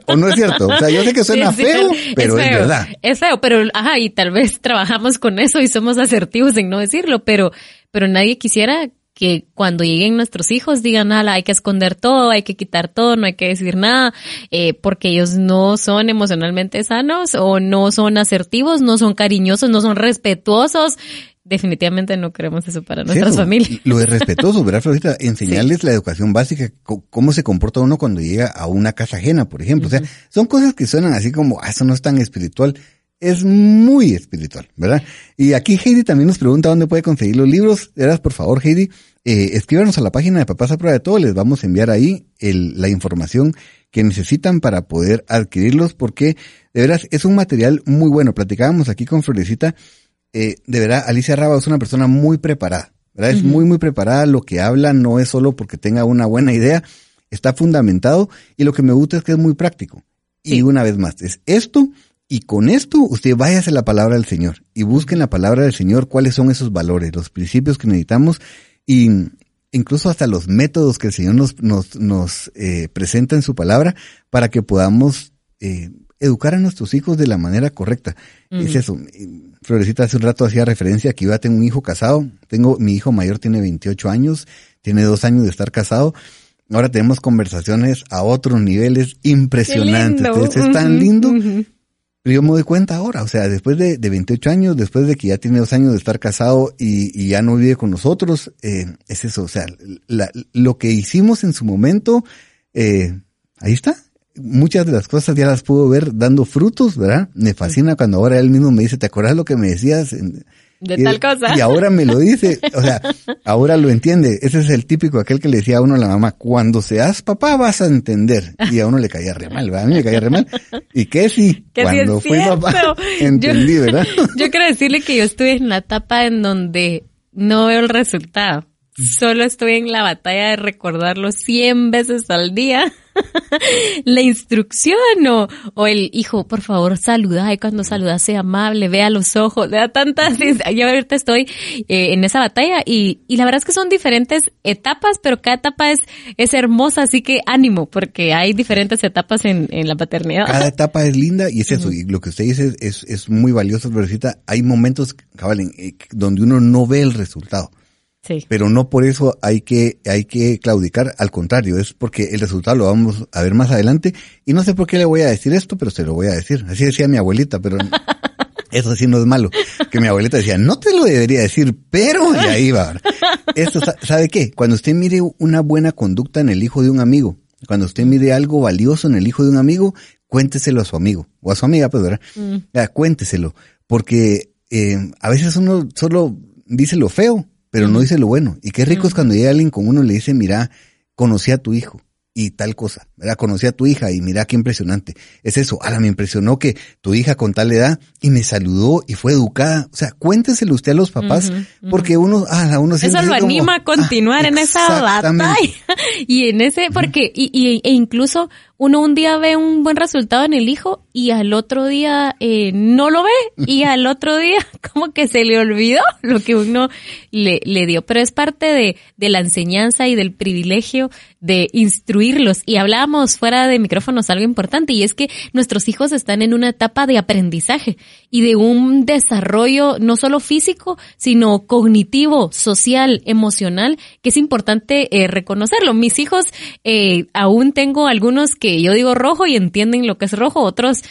O no es cierto, o sea, yo sé que suena Sí, sí, feo, pero es, feo, verdad. Es feo, pero ajá, y tal vez trabajamos con eso y somos asertivos en no decirlo, pero, pero nadie quisiera que cuando lleguen nuestros hijos digan, ala, hay que esconder todo, hay que quitar todo, no hay que decir nada, eh, porque ellos no son emocionalmente sanos o no son asertivos, no son cariñosos, no son respetuosos. Definitivamente no queremos eso para nuestras Cierto, familias. Lo de respetuoso, ¿verdad, Florita? Enseñarles la educación básica, cómo se comporta uno cuando llega a una casa ajena, por ejemplo. O sea, son cosas que suenan así como, ah, eso no es tan espiritual. Es muy espiritual, ¿verdad? Y aquí Heidi también nos pregunta dónde puede conseguir los libros. De veras, por favor, Heidi, eh, escríbanos a la página de Papás a Prueba de Todo. Les vamos a enviar ahí el- la información que necesitan para poder adquirirlos, porque de veras es un material muy bueno. Platicábamos aquí con Florecita eh, de verdad, Alicia Raba es una persona muy preparada, ¿verdad? Es muy, muy preparada. Lo que habla no es solo porque tenga una buena idea, está fundamentado y lo que me gusta es que es muy práctico. Y una vez más, es esto y con esto usted váyase a la palabra del Señor y busque en la palabra del Señor cuáles son esos valores, los principios que necesitamos y incluso hasta los métodos que el Señor nos, nos, nos eh, presenta en su palabra para que podamos eh, educar a nuestros hijos de la manera correcta. Es eso. Florecita hace un rato hacía referencia que yo ya tengo un hijo casado. Tengo, mi hijo mayor tiene 28 años, tiene dos años de estar casado. Ahora tenemos conversaciones a otros niveles impresionantes. Entonces, es tan lindo. Pero yo me doy cuenta ahora, o sea, después de, de 28 años, después de que ya tiene dos años de estar casado y, y ya no vive con nosotros, eh, es eso, o sea, la- lo que hicimos en su momento, eh, ahí está. Muchas de las cosas ya las puedo ver dando frutos, ¿verdad? Me fascina cuando ahora él mismo me dice, ¿te acuerdas lo que me decías? En- De y- tal cosa. Y ahora me lo dice, o sea, ahora lo entiende. Ese es el típico, aquel que le decía a uno a la mamá, cuando seas papá vas a entender. Y a uno le caía re mal, ¿verdad? A mí me caía re mal. ¿Y sí? Que sí cuando es fui papá, entendí, Yo- ¿verdad? Yo quiero decirle que yo estuve en la etapa en donde no veo el resultado. Solo estoy en la batalla de recordarlo 100 veces al día. la instrucción o, o el hijo, por favor, saluda y cuando saluda sea amable, vea los ojos, vea tantas. Yo ahorita estoy eh, en esa batalla y, y la verdad es que son diferentes etapas, pero cada etapa es, es hermosa, así que ánimo, porque hay diferentes etapas en, en la paternidad. Cada etapa es linda y es eso. Y lo que usted dice es, es muy valioso, Florecita. Hay momentos, cabal, eh, donde uno no ve el resultado. Sí. Pero no por eso hay que, hay que claudicar, al contrario, es porque el resultado lo vamos a ver más adelante. Y no sé por qué le voy a decir esto, pero se lo voy a decir. Así decía mi abuelita, pero eso sí no es malo. Que mi abuelita decía, no te lo debería decir, pero y ahí va. Esto, sa- ¿sabe qué? Cuando usted mire una buena conducta en el hijo de un amigo, cuando usted mire algo valioso en el hijo de un amigo, cuénteselo a su amigo o a su amiga, pues, ¿verdad? Ya, cuénteselo, porque eh, a veces uno solo dice lo feo, pero no dice lo bueno. Y qué rico es cuando llega alguien con uno y le dice, mira, conocí a tu hijo y tal cosa, ¿verdad? Conocí a tu hija y mira qué impresionante. Es eso, ala, me impresionó que tu hija con tal edad y me saludó y fue educada. O sea, cuénteselo usted a los papás, porque uno, ala, uno siente Eso lo como, anima a continuar ah, en esa batalla. Y en ese, porque, y, y- e incluso uno un día ve un buen resultado en el hijo y al otro día eh, no lo ve y al otro día como que se le olvidó lo que uno le, le dio. Pero es parte de, de la enseñanza y del privilegio de instruirlos. Y hablábamos fuera de micrófonos algo importante y es que nuestros hijos están en una etapa de aprendizaje y de un desarrollo no solo físico, sino cognitivo, social, emocional, que es importante eh, reconocerlo. Mis hijos, eh, aún tengo algunos que yo digo rojo y entienden lo que es rojo, otros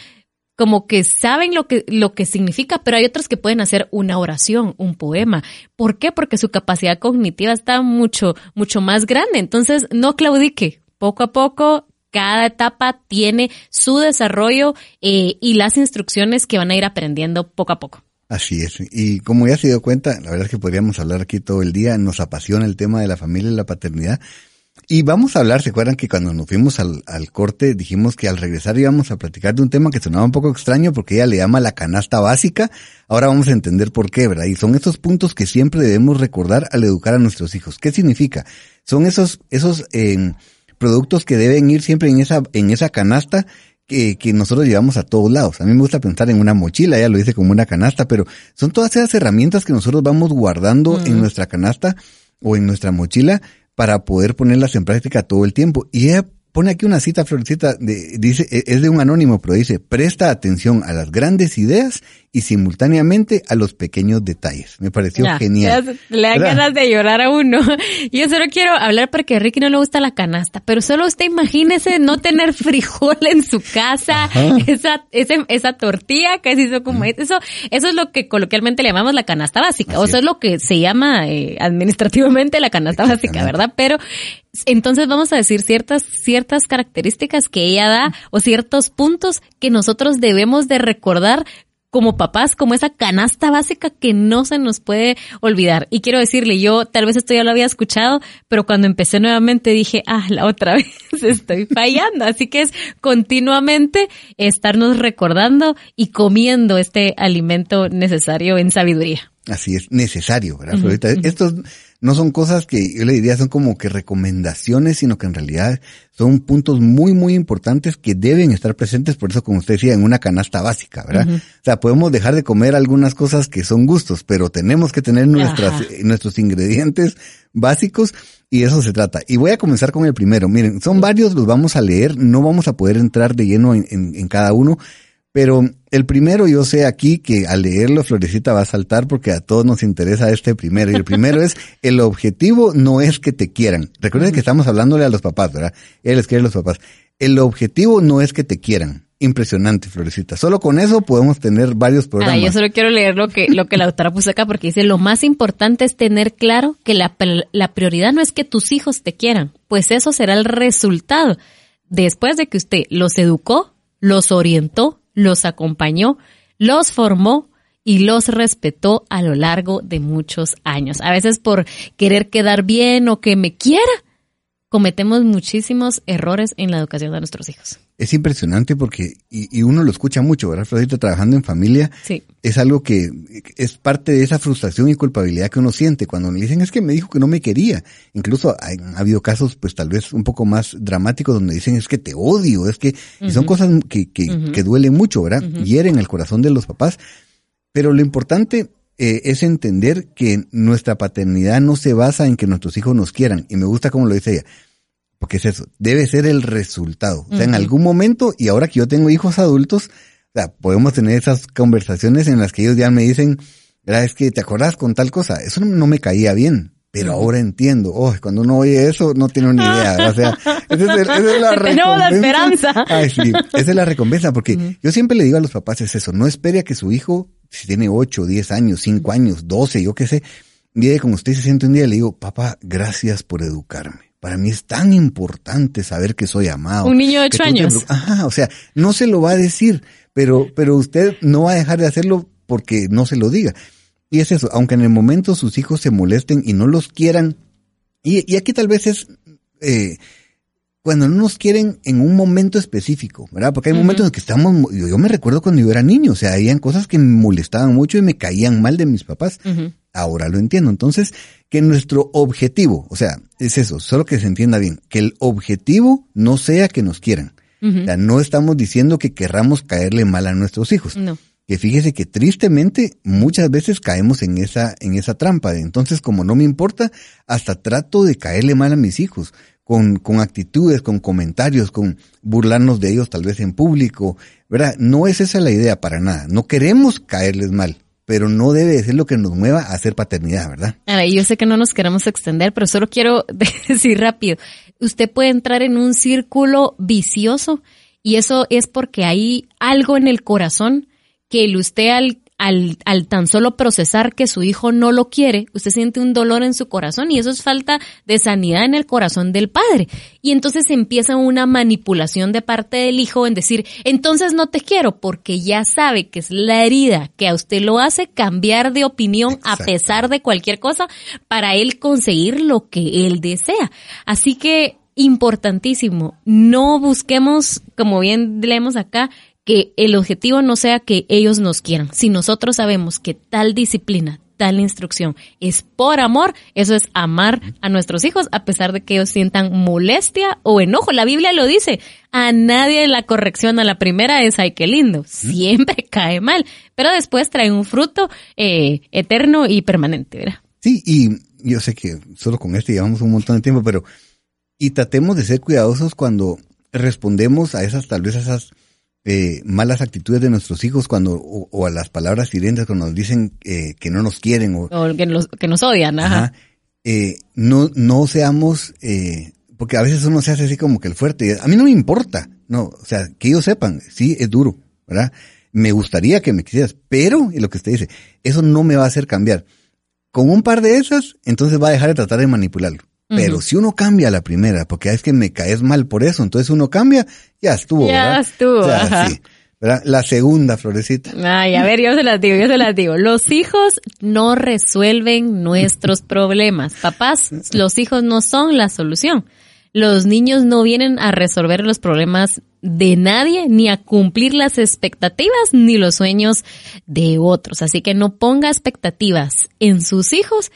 como que saben lo que, lo que significa, pero hay otros que pueden hacer una oración, un poema. ¿Por qué? Porque su capacidad cognitiva está mucho, mucho más grande. Entonces, no claudique, poco a poco, cada etapa tiene su desarrollo eh, y las instrucciones que van a ir aprendiendo poco a poco. Así es. Y como ya se dio cuenta, la verdad es que podríamos hablar aquí todo el día. Nos apasiona el tema de la familia y la paternidad. Y vamos a hablar, ¿se acuerdan que cuando nos fuimos al, al, corte dijimos que al regresar íbamos a platicar de un tema que sonaba un poco extraño porque ella le llama la canasta básica? Ahora vamos a entender por qué, ¿verdad? Y son estos puntos que siempre debemos recordar al educar a nuestros hijos. ¿Qué significa? Son esos, esos eh, productos que deben ir siempre en esa, en esa canasta que, que, nosotros llevamos a todos lados. A mí me gusta pensar en una mochila, ella lo dice como una canasta, pero son todas esas herramientas que nosotros vamos guardando en nuestra canasta o en nuestra mochila para poder ponerlas en práctica todo el tiempo. Y ella pone aquí una cita, Florecita, de, dice, e, es de un anónimo, pero dice, presta atención a las grandes ideas y simultáneamente a los pequeños detalles. Me pareció genial. Le dan ganas de llorar a uno. Yo solo quiero hablar porque a Ricky no le gusta la canasta, pero solo usted imagínese no tener frijol en su casa, esa, esa, esa tortilla que se hizo como eso, eso es lo que coloquialmente le llamamos la canasta básica, o sea, es lo que se llama eh, administrativamente la canasta básica, ¿verdad? Pero entonces vamos a decir ciertas, ciertas características que ella da o ciertos puntos que nosotros debemos de recordar como papás, como esa canasta básica que no se nos puede olvidar. Y quiero decirle, yo tal vez esto ya lo había escuchado, pero cuando empecé nuevamente dije, ah, la otra vez estoy fallando. Así que es continuamente estarnos recordando y comiendo este alimento necesario en sabiduría. Así es, necesario, ¿verdad, Estos no son cosas que yo le diría son como que recomendaciones, sino que en realidad son puntos muy, muy importantes que deben estar presentes, por eso como usted decía, en una canasta básica, ¿verdad? O sea, podemos dejar de comer algunas cosas que son gustos, pero tenemos que tener nuestras, nuestros ingredientes básicos y eso se trata. Y voy a comenzar con el primero. Miren, son varios, los vamos a leer, no vamos a poder entrar de lleno en, en cada uno, pero el primero yo sé aquí que al leerlo Florecita va a saltar porque a todos nos interesa este primero. Y el primero es, el objetivo no es que te quieran. Recuerden que estamos hablándole a los papás, ¿verdad? Él les quiere a los papás. El objetivo no es que te quieran. Impresionante, Florecita. Solo con eso podemos tener varios programas. yo solo quiero leer lo que, lo que la autora puso acá porque dice, lo más importante es tener claro que la, la prioridad no es que tus hijos te quieran, pues eso será el resultado después de que usted los educó, los orientó, los acompañó, los formó y los respetó a lo largo de muchos años. A veces por querer quedar bien o que me quiera, cometemos muchísimos errores en la educación de nuestros hijos es impresionante porque, y, uno lo escucha mucho, ¿verdad, Florita? Trabajando en familia, sí. es algo que es parte de esa frustración y culpabilidad que uno siente cuando me dicen es que me dijo que no me quería. Incluso ha, habido casos, pues tal vez un poco más dramáticos donde dicen es que te odio, es que, y son cosas que, que, que, duelen mucho, ¿verdad? Hieren el corazón de los papás. Pero lo importante eh, es entender que nuestra paternidad no se basa en que nuestros hijos nos quieran. Y me gusta como lo dice ella porque es eso, debe ser el resultado. O sea, en algún momento, y ahora que yo tengo hijos adultos, o sea, podemos tener esas conversaciones en las que ellos ya me dicen, es que te acordás con tal cosa, eso no me caía bien, pero ahora entiendo. Oh, cuando uno oye eso, no tiene ni idea. O sea, esa es, la recompensa. la esperanza. Ay, sí, esa es la recompensa, porque yo siempre le digo a los papás es eso, no espere a que su hijo, si tiene 8, 10 años, 5 años, 12, yo qué sé, llegue como usted se siente un día, le digo, papá, gracias por educarme. Para mí es tan importante saber que soy amado. Un niño de ocho años. Ajá, o sea, no se lo va a decir, pero, pero usted no va a dejar de hacerlo porque no se lo diga. Y es eso, aunque en el momento sus hijos se molesten y no los quieran, y, y aquí tal vez es eh, cuando no nos quieren en un momento específico, ¿verdad? Porque hay momentos en que estamos, yo, me recuerdo cuando yo era niño, o sea, habían cosas que me molestaban mucho y me caían mal de mis papás. Ahora lo entiendo. Entonces, que nuestro objetivo, o sea, es eso, solo que se entienda bien, que el objetivo no sea que nos quieran. O sea, no estamos diciendo que querramos caerle mal a nuestros hijos. No. Que fíjese que tristemente muchas veces caemos en esa, en esa trampa. entonces, como no me importa, hasta trato de caerle mal a mis hijos. Con, con actitudes, con comentarios, con burlarnos de ellos tal vez en público, ¿verdad? No es esa la idea para nada. No queremos caerles mal pero no debe ser lo que nos mueva a hacer paternidad, ¿verdad? Ahora, yo sé que no nos queremos extender, pero solo quiero decir rápido, usted puede entrar en un círculo vicioso y eso es porque hay algo en el corazón que usted al, al, al tan solo procesar que su hijo no lo quiere, usted siente un dolor en su corazón y eso es falta de sanidad en el corazón del padre. Y entonces empieza una manipulación de parte del hijo en decir, entonces no te quiero, porque ya sabe que es la herida que a usted lo hace cambiar de opinión a pesar de cualquier cosa para él conseguir lo que él desea. Así que importantísimo, no busquemos, como bien leemos acá, que el objetivo no sea que ellos nos quieran. Si nosotros sabemos que tal disciplina, tal instrucción es por amor, eso es amar a nuestros hijos a pesar de que ellos sientan molestia o enojo. La Biblia lo dice, a nadie la corrección a la primera es ay qué lindo, siempre cae mal, pero después trae un fruto eh, eterno y permanente, ¿verdad? Sí, y yo sé que solo con este llevamos un montón de tiempo, pero y tratemos de ser cuidadosos cuando respondemos a esas, tal vez a esas eh, malas actitudes de nuestros hijos cuando o, a las palabras hirientes cuando nos dicen eh, que no nos quieren o, que, nos, que nos odian, ajá. eh, no, no seamos, eh, porque a veces uno se hace así como que el fuerte. A mí no me importa, no, o sea, que ellos sepan, sí, es duro, ¿verdad? Me gustaría que me quisieras, pero, y lo que usted dice, eso no me va a hacer cambiar. Con un par de esas, entonces va a dejar de tratar de manipularlo. Pero si uno cambia la primera, porque es que me caes mal por eso, entonces uno cambia, ya estuvo, Ya ¿verdad? estuvo, O sea, ajá. sí, ¿verdad? La segunda, Florecita. Ay, a ver, yo se las digo, yo se las digo. Los hijos no resuelven nuestros problemas. Papás, los hijos no son la solución. Los niños no vienen a resolver los problemas de nadie, ni a cumplir las expectativas, ni los sueños de otros. Así que no ponga expectativas en sus hijos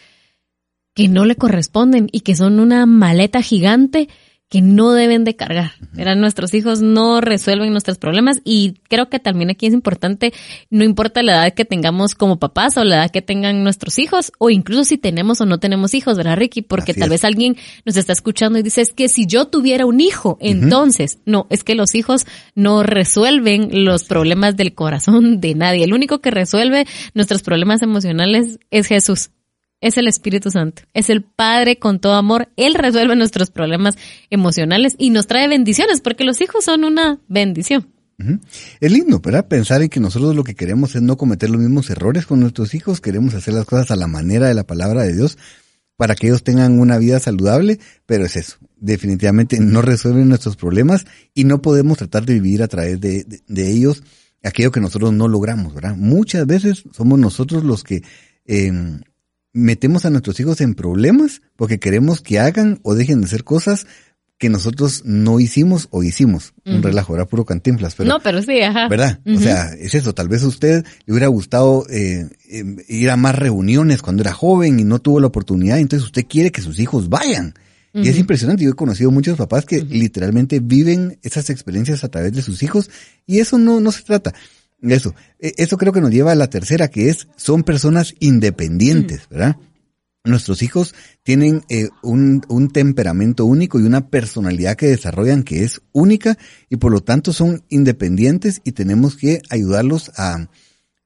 que no le corresponden y que son una maleta gigante que no deben de cargar. Verán, nuestros hijos no resuelven nuestros problemas y creo que también aquí es importante, no importa la edad que tengamos como papás o la edad que tengan nuestros hijos o incluso si tenemos o no tenemos hijos, ¿verdad, Ricky? Porque Así tal es. vez alguien nos está escuchando y dice, es que si yo tuviera un hijo, entonces, no, es que los hijos no resuelven los problemas del corazón de nadie. El único que resuelve nuestros problemas emocionales es Jesús. Es el Espíritu Santo, es el Padre con todo amor. Él resuelve nuestros problemas emocionales y nos trae bendiciones, porque los hijos son una bendición. Es lindo, ¿verdad? Pensar en que nosotros lo que queremos es no cometer los mismos errores con nuestros hijos, queremos hacer las cosas a la manera de la palabra de Dios para que ellos tengan una vida saludable, pero es eso, definitivamente no resuelven nuestros problemas y no podemos tratar de vivir a través de, de- ellos aquello que nosotros no logramos, ¿verdad? Muchas veces somos nosotros los que eh, metemos a nuestros hijos en problemas porque queremos que hagan o dejen de hacer cosas que nosotros no hicimos o hicimos. Un relajo, era puro cantinflas, pero no, pero sí, ajá. ¿verdad? O sea, es eso. Tal vez a usted le hubiera gustado eh, eh, ir a más reuniones cuando era joven y no tuvo la oportunidad, entonces usted quiere que sus hijos vayan. Y es impresionante. Yo he conocido muchos papás que literalmente viven esas experiencias a través de sus hijos y eso no, no se trata. Eso, Eh, eso creo que nos lleva a la tercera, que es, son personas independientes, ¿verdad? Nuestros hijos tienen eh, un, un temperamento único y una personalidad que desarrollan que es única y por lo tanto son independientes y tenemos que ayudarlos a,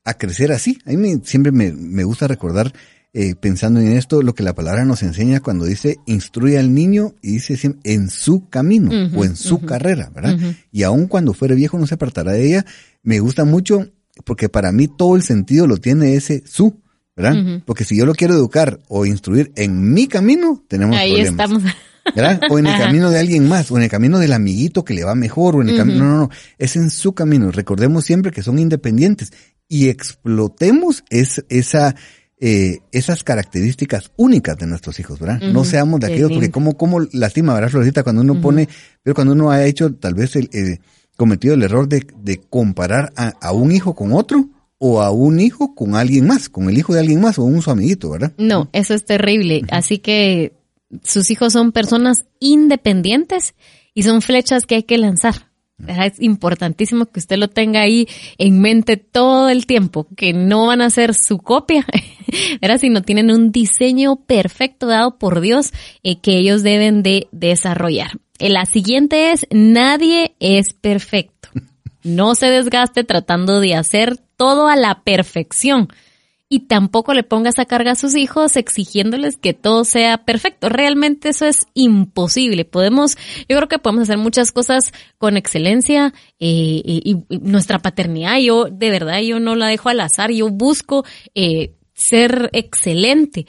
a crecer así. A mí me- siempre me, me gusta recordar, eh, pensando en esto, lo que la palabra nos enseña cuando dice instruye al niño y dice siempre en su camino o en su carrera, ¿verdad? Y aun cuando fuere viejo no se apartará de ella. Me gusta mucho porque para mí todo el sentido lo tiene ese su, ¿verdad? Porque si yo lo quiero educar o instruir en mi camino, tenemos Ahí problemas. estamos. ¿verdad? O en el Ajá. camino de alguien más, o en el camino del amiguito que le va mejor, o en el camino, no, no, no, es en su camino. Recordemos siempre que son independientes y explotemos es, esa, eh, esas características únicas de nuestros hijos, ¿verdad? No seamos de aquellos, porque como, como lastima, ¿verdad, Florita? Cuando uno pone, pero cuando uno ha hecho tal vez el, eh, cometido el error de, de comparar a, a un hijo con otro, o a un hijo con alguien más, con el hijo de alguien más, o un su amiguito, ¿verdad? No, eso es terrible. Así que sus hijos son personas independientes y son flechas que hay que lanzar. Es importantísimo que usted lo tenga ahí en mente todo el tiempo, que no van a ser su copia, ¿verdad? sino tienen un diseño perfecto dado por Dios eh, que ellos deben de desarrollar. La siguiente es, nadie es perfecto. No se desgaste tratando de hacer todo a la perfección. y tampoco le pongas a carga a sus hijos exigiéndoles que todo sea perfecto. Realmente eso es imposible. Podemos, yo creo que podemos hacer muchas cosas con excelencia eh, y, nuestra paternidad, yo de verdad, yo no la dejo al azar, yo busco eh, ser excelente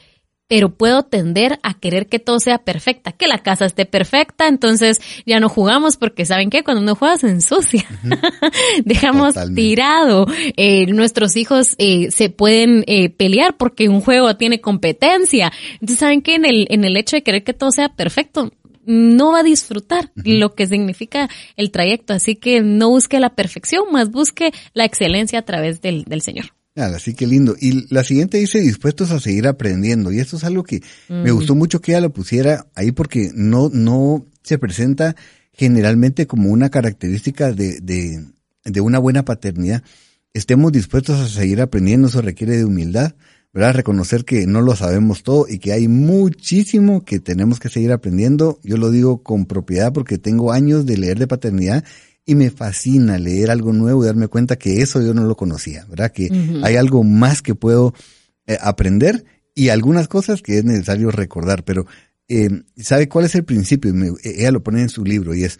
pero puedo tender a querer que todo sea perfecta, que la casa esté perfecta, entonces ya no jugamos porque saben que cuando uno juega se ensucia, dejamos tirado, eh, nuestros hijos eh, se pueden eh, pelear porque un juego tiene competencia, entonces saben que en el, en el hecho de querer que todo sea perfecto, no va a disfrutar lo que significa el trayecto, así que no busque la perfección, más busque la excelencia a través del, del Señor. Así que lindo. Y la siguiente dice dispuestos a seguir aprendiendo. Y esto es algo que me gustó mucho que ella lo pusiera ahí porque no, no se presenta generalmente como una característica de, de, de una buena paternidad. Estemos dispuestos a seguir aprendiendo, eso requiere de humildad, ¿verdad? Reconocer que no lo sabemos todo y que hay muchísimo que tenemos que seguir aprendiendo. Yo lo digo con propiedad porque tengo años de leer de paternidad y me fascina leer algo nuevo y darme cuenta que eso yo no lo conocía, ¿verdad? Que hay algo más que puedo eh, aprender y algunas cosas que es necesario recordar, pero eh, ¿sabe cuál es el principio? ella lo pone en su libro y es,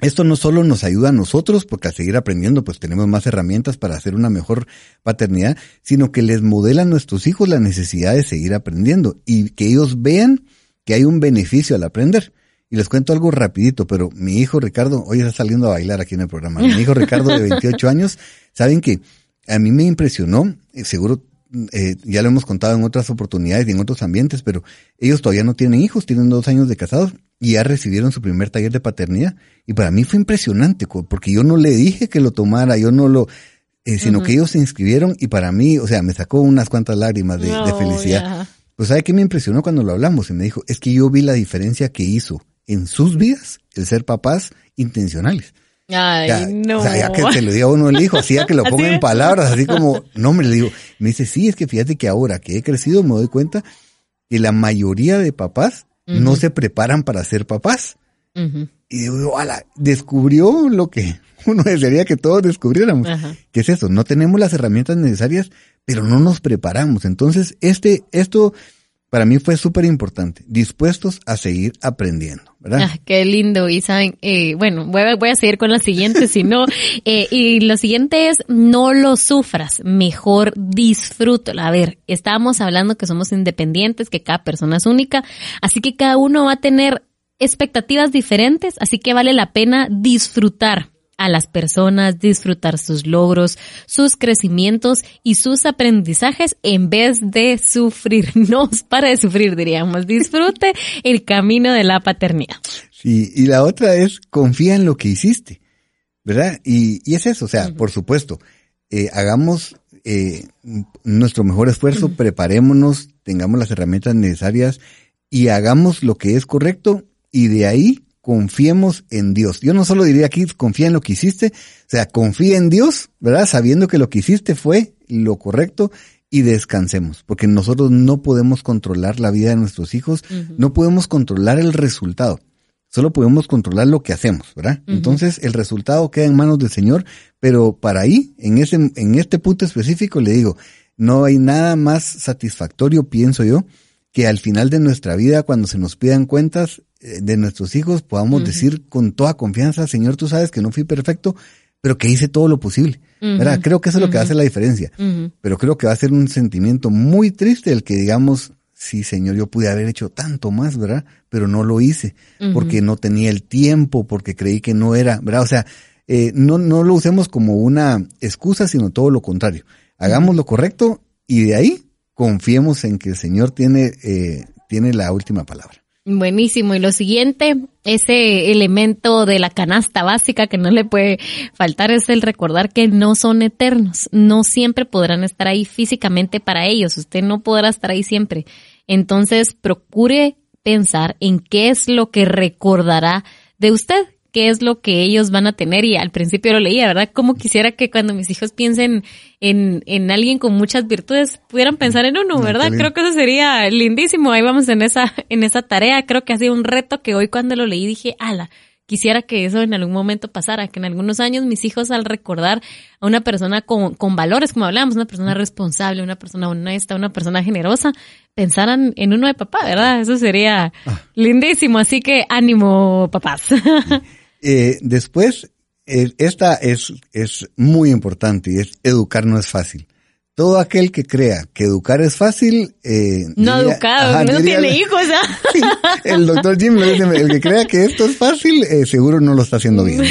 esto no solo nos ayuda a nosotros, porque al seguir aprendiendo pues tenemos más herramientas para hacer una mejor paternidad, sino que les modela a nuestros hijos la necesidad de seguir aprendiendo y que ellos vean que hay un beneficio al aprender. Y les cuento algo rapidito, pero mi hijo Ricardo, hoy está saliendo a bailar aquí en el programa. Mi hijo Ricardo de 28 años, saben que a mí me impresionó, eh, seguro eh, ya lo hemos contado en otras oportunidades y en otros ambientes, pero ellos todavía no tienen hijos, tienen dos años de casados y ya recibieron su primer taller de paternidad. Y para mí fue impresionante, porque yo no le dije que lo tomara, yo no lo, eh, sino que ellos se inscribieron y para mí, o sea, me sacó unas cuantas lágrimas de, felicidad. Pues ¿sabe qué me impresionó cuando lo hablamos? Y me dijo, es que yo vi la diferencia que hizo en sus vidas el ser papás intencionales. Ay, no. O sea, ya que te lo diga uno el hijo, así ya que lo ponga en palabras, así como, no, me le digo, me dice, sí, es que fíjate que ahora que he crecido me doy cuenta que la mayoría de papás no se preparan para ser papás. Y digo, ala, descubrió lo que uno desearía que todos descubriéramos. ¿Qué es eso? No tenemos las herramientas necesarias, pero no nos preparamos. Entonces, este, esto para mí fue súper importante, dispuestos a seguir aprendiendo, ¿verdad? Ah, qué lindo, y saben, eh, bueno, voy a, voy a, seguir con la siguiente, si no, eh, y lo siguiente es, no lo sufras, mejor disfrútalo. A ver, estábamos hablando que somos independientes, que cada persona es única, así que cada uno va a tener expectativas diferentes, así que vale la pena disfrutar a las personas, disfrutar sus logros, sus crecimientos y sus aprendizajes en vez de sufrir. No para de sufrir, diríamos. Disfrute el camino de la paternidad. Sí, y la otra es confía en lo que hiciste, ¿verdad? Y, y es eso, o sea, por supuesto, eh, hagamos eh, nuestro mejor esfuerzo, preparémonos, tengamos las herramientas necesarias y hagamos lo que es correcto y de ahí confiemos en Dios. Yo no solo diría aquí, confía en lo que hiciste, o sea, confía en Dios, ¿verdad? Sabiendo que lo que hiciste fue lo correcto y descansemos, porque nosotros no podemos controlar la vida de nuestros hijos, no podemos controlar el resultado, solo podemos controlar lo que hacemos, ¿verdad? Entonces el resultado queda en manos del Señor, pero para ahí, en, ese, en este punto específico, le digo, no hay nada más satisfactorio, pienso yo, que al final de nuestra vida, cuando se nos pidan cuentas de nuestros hijos, podamos decir con toda confianza, Señor, tú sabes que no fui perfecto, pero que hice todo lo posible. ¿verdad? Creo que eso es lo que hace la diferencia. Pero creo que va a ser un sentimiento muy triste el que digamos, sí, Señor, yo pude haber hecho tanto más, ¿verdad? Pero no lo hice, porque no tenía el tiempo, porque creí que no era, ¿verdad? O sea, eh, no, no lo usemos como una excusa, sino todo lo contrario. Hagamos lo correcto y de ahí confiemos en que el Señor tiene, eh, tiene la última palabra. Buenísimo. Y lo siguiente, ese elemento de la canasta básica que no le puede faltar es el recordar que no son eternos. No siempre podrán estar ahí físicamente para ellos. Usted no podrá estar ahí siempre. Entonces, procure pensar en qué es lo que recordará de usted qué es lo que ellos van a tener y al principio lo leía, ¿verdad? Como quisiera que cuando mis hijos piensen en, en alguien con muchas virtudes pudieran pensar en uno, ¿verdad? Creo que eso sería lindísimo. Ahí vamos en esa, en esa tarea. Creo que ha sido un reto que hoy cuando lo leí dije, ala, quisiera que eso en algún momento pasara, que en algunos años mis hijos al recordar a una persona con, con valores, como hablábamos, una persona responsable, una persona honesta, una persona generosa, pensaran en uno de papá, ¿verdad? Eso sería Ah. lindísimo, así que ánimo, papás. Eh, después, eh, esta es, es muy importante y es educar no es fácil. Todo aquel que crea que educar es fácil, eh, no diría- educado, ajá, no diría- tiene hijos. Sí, el doctor Jim dice, el que crea que esto es fácil, eh, seguro no lo está haciendo bien.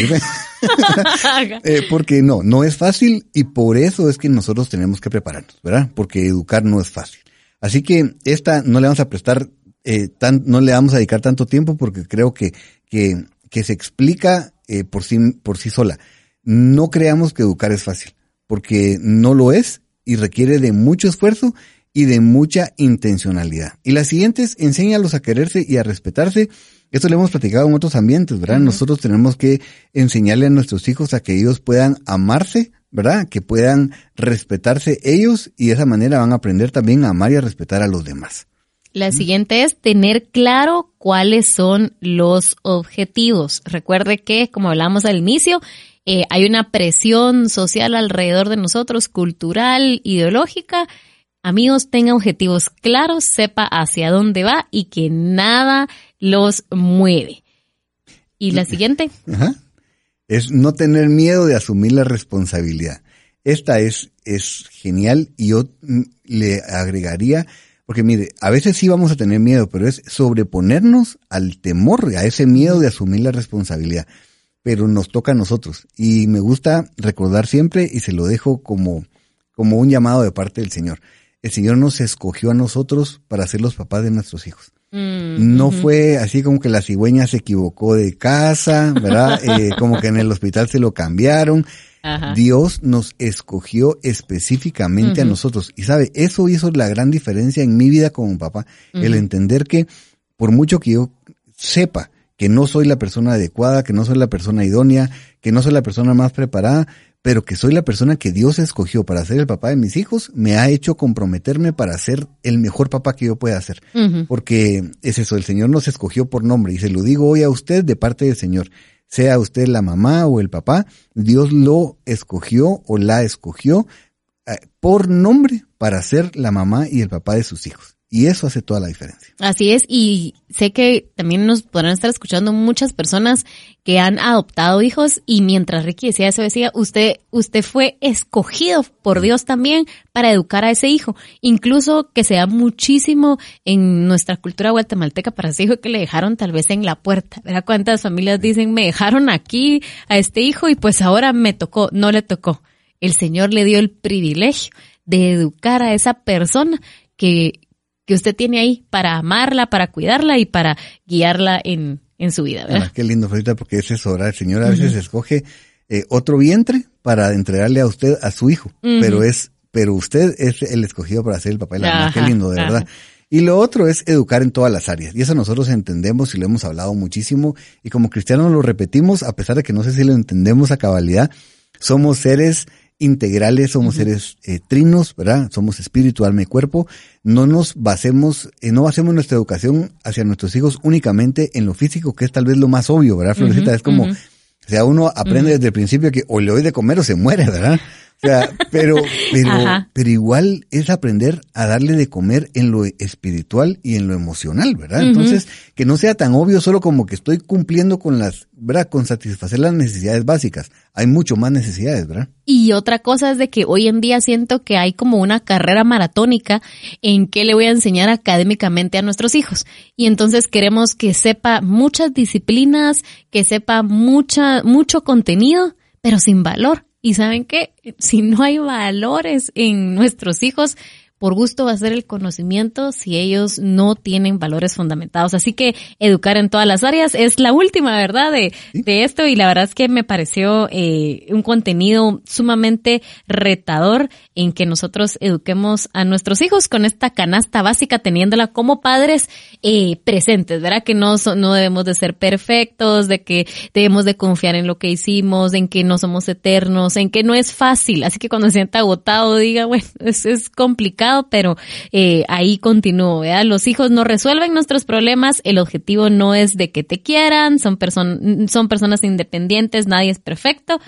Eh, porque no, no es fácil y por eso es que nosotros tenemos que prepararnos, ¿verdad? Porque educar no es fácil. Así que esta no le vamos a prestar, eh, tan, no le vamos a dedicar tanto tiempo porque creo que, que, que se explica eh, por, sí, por sí sola. No creamos que educar es fácil, porque no lo es y requiere de mucho esfuerzo y de mucha intencionalidad. Y la siguiente es enséñalos a quererse y a respetarse. Esto lo hemos platicado en otros ambientes, ¿verdad? Nosotros tenemos que enseñarle a nuestros hijos a que ellos puedan amarse, ¿verdad? Que puedan respetarse ellos y de esa manera van a aprender también a amar y a respetar a los demás. La siguiente es tener claro cuáles son los objetivos. Recuerde que, como hablamos al inicio, eh, hay una presión social alrededor de nosotros, cultural, ideológica. Amigos, tenga objetivos claros, sepa hacia dónde va y que nada los mueve. Y la siguiente, Ajá. Es no tener miedo de asumir la responsabilidad. Esta es, es genial y yo mm, le agregaría, porque mire, a veces sí vamos a tener miedo, pero es sobreponernos al temor, a ese miedo de asumir la responsabilidad. Pero nos toca a nosotros. Y me gusta recordar siempre, y se lo dejo como, como un llamado de parte del Señor. El Señor nos escogió a nosotros para ser los papás de nuestros hijos. mm, No fue así como que la cigüeña se equivocó de casa, ¿verdad? Eh, como que en el hospital se lo cambiaron. Ajá. Dios nos escogió específicamente a nosotros. Y sabe, eso hizo la gran diferencia en mi vida como papá. El entender que por mucho que yo sepa que no soy la persona adecuada, que no soy la persona idónea, que no soy la persona más preparada, pero que soy la persona que Dios escogió para ser el papá de mis hijos, me ha hecho comprometerme para ser el mejor papá que yo pueda ser. Porque es eso, el Señor nos escogió por nombre y se lo digo hoy a usted de parte del Señor. Sea usted la mamá o el papá, Dios lo escogió o la escogió eh, por nombre para ser la mamá y el papá de sus hijos. Y eso hace toda la diferencia. Así es, y sé que también nos podrán estar escuchando muchas personas que han adoptado hijos y mientras Ricky decía eso, decía, usted, usted fue escogido por Dios también para educar a ese hijo. Incluso que sea muchísimo en nuestra cultura guatemalteca para ese hijo que le dejaron tal vez en la puerta. ¿Verdad cuántas familias dicen, me dejaron aquí a este hijo y pues ahora me tocó? No le tocó. El Señor le dio el privilegio de educar a esa persona que, que usted tiene ahí para amarla, para cuidarla y para guiarla en, en su vida, Ah, ¿verdad? qué lindo, Florita, porque es eso, ¿verdad? El Señor a veces escoge eh, otro vientre para entregarle a usted a su hijo, pero es, pero usted es el escogido para ser el papá y la mamá. Qué lindo, de ajá. verdad. Y lo otro es educar en todas las áreas. Y eso nosotros entendemos y lo hemos hablado muchísimo. Y como cristianos lo repetimos, a pesar de que no sé si lo entendemos a cabalidad, somos seres integrales, somos seres eh, trinos, ¿verdad? Somos espíritu, alma y cuerpo. No nos basemos, eh, no basemos nuestra educación hacia nuestros hijos únicamente en lo físico, que es tal vez lo más obvio, ¿verdad, Florecita? Es como, o sea, uno aprende desde el principio que o le doy de comer o se muere, ¿verdad? O sea, pero, pero, Ajá. pero igual es aprender a darle de comer en lo espiritual y en lo emocional, ¿verdad? Entonces, que no sea tan obvio solo como que estoy cumpliendo con las, ¿verdad? Con satisfacer las necesidades básicas. Hay mucho más necesidades, ¿verdad? Y otra cosa es de que hoy en día siento que hay como una carrera maratónica en qué le voy a enseñar académicamente a nuestros hijos. Y entonces queremos que sepa muchas disciplinas, que sepa mucha, mucho contenido, pero sin valor. Y saben qué, si no hay valores en nuestros hijos, por gusto va a ser el conocimiento si ellos no tienen valores fundamentados. Así que educar en todas las áreas es la última, ¿verdad? De, de esto y la verdad es que me pareció eh, un contenido sumamente retador en que nosotros eduquemos a nuestros hijos con esta canasta básica, teniéndola como padres eh, presentes, ¿verdad? Que no, no debemos de ser perfectos, de que debemos de confiar en lo que hicimos, en que no somos eternos, en que no es fácil. Así que cuando se sienta agotado, diga, bueno, es, es complicado pero eh, ahí continúo. Los hijos no resuelven nuestros problemas, el objetivo no es de que te quieran, son, person son personas independientes, nadie es perfecto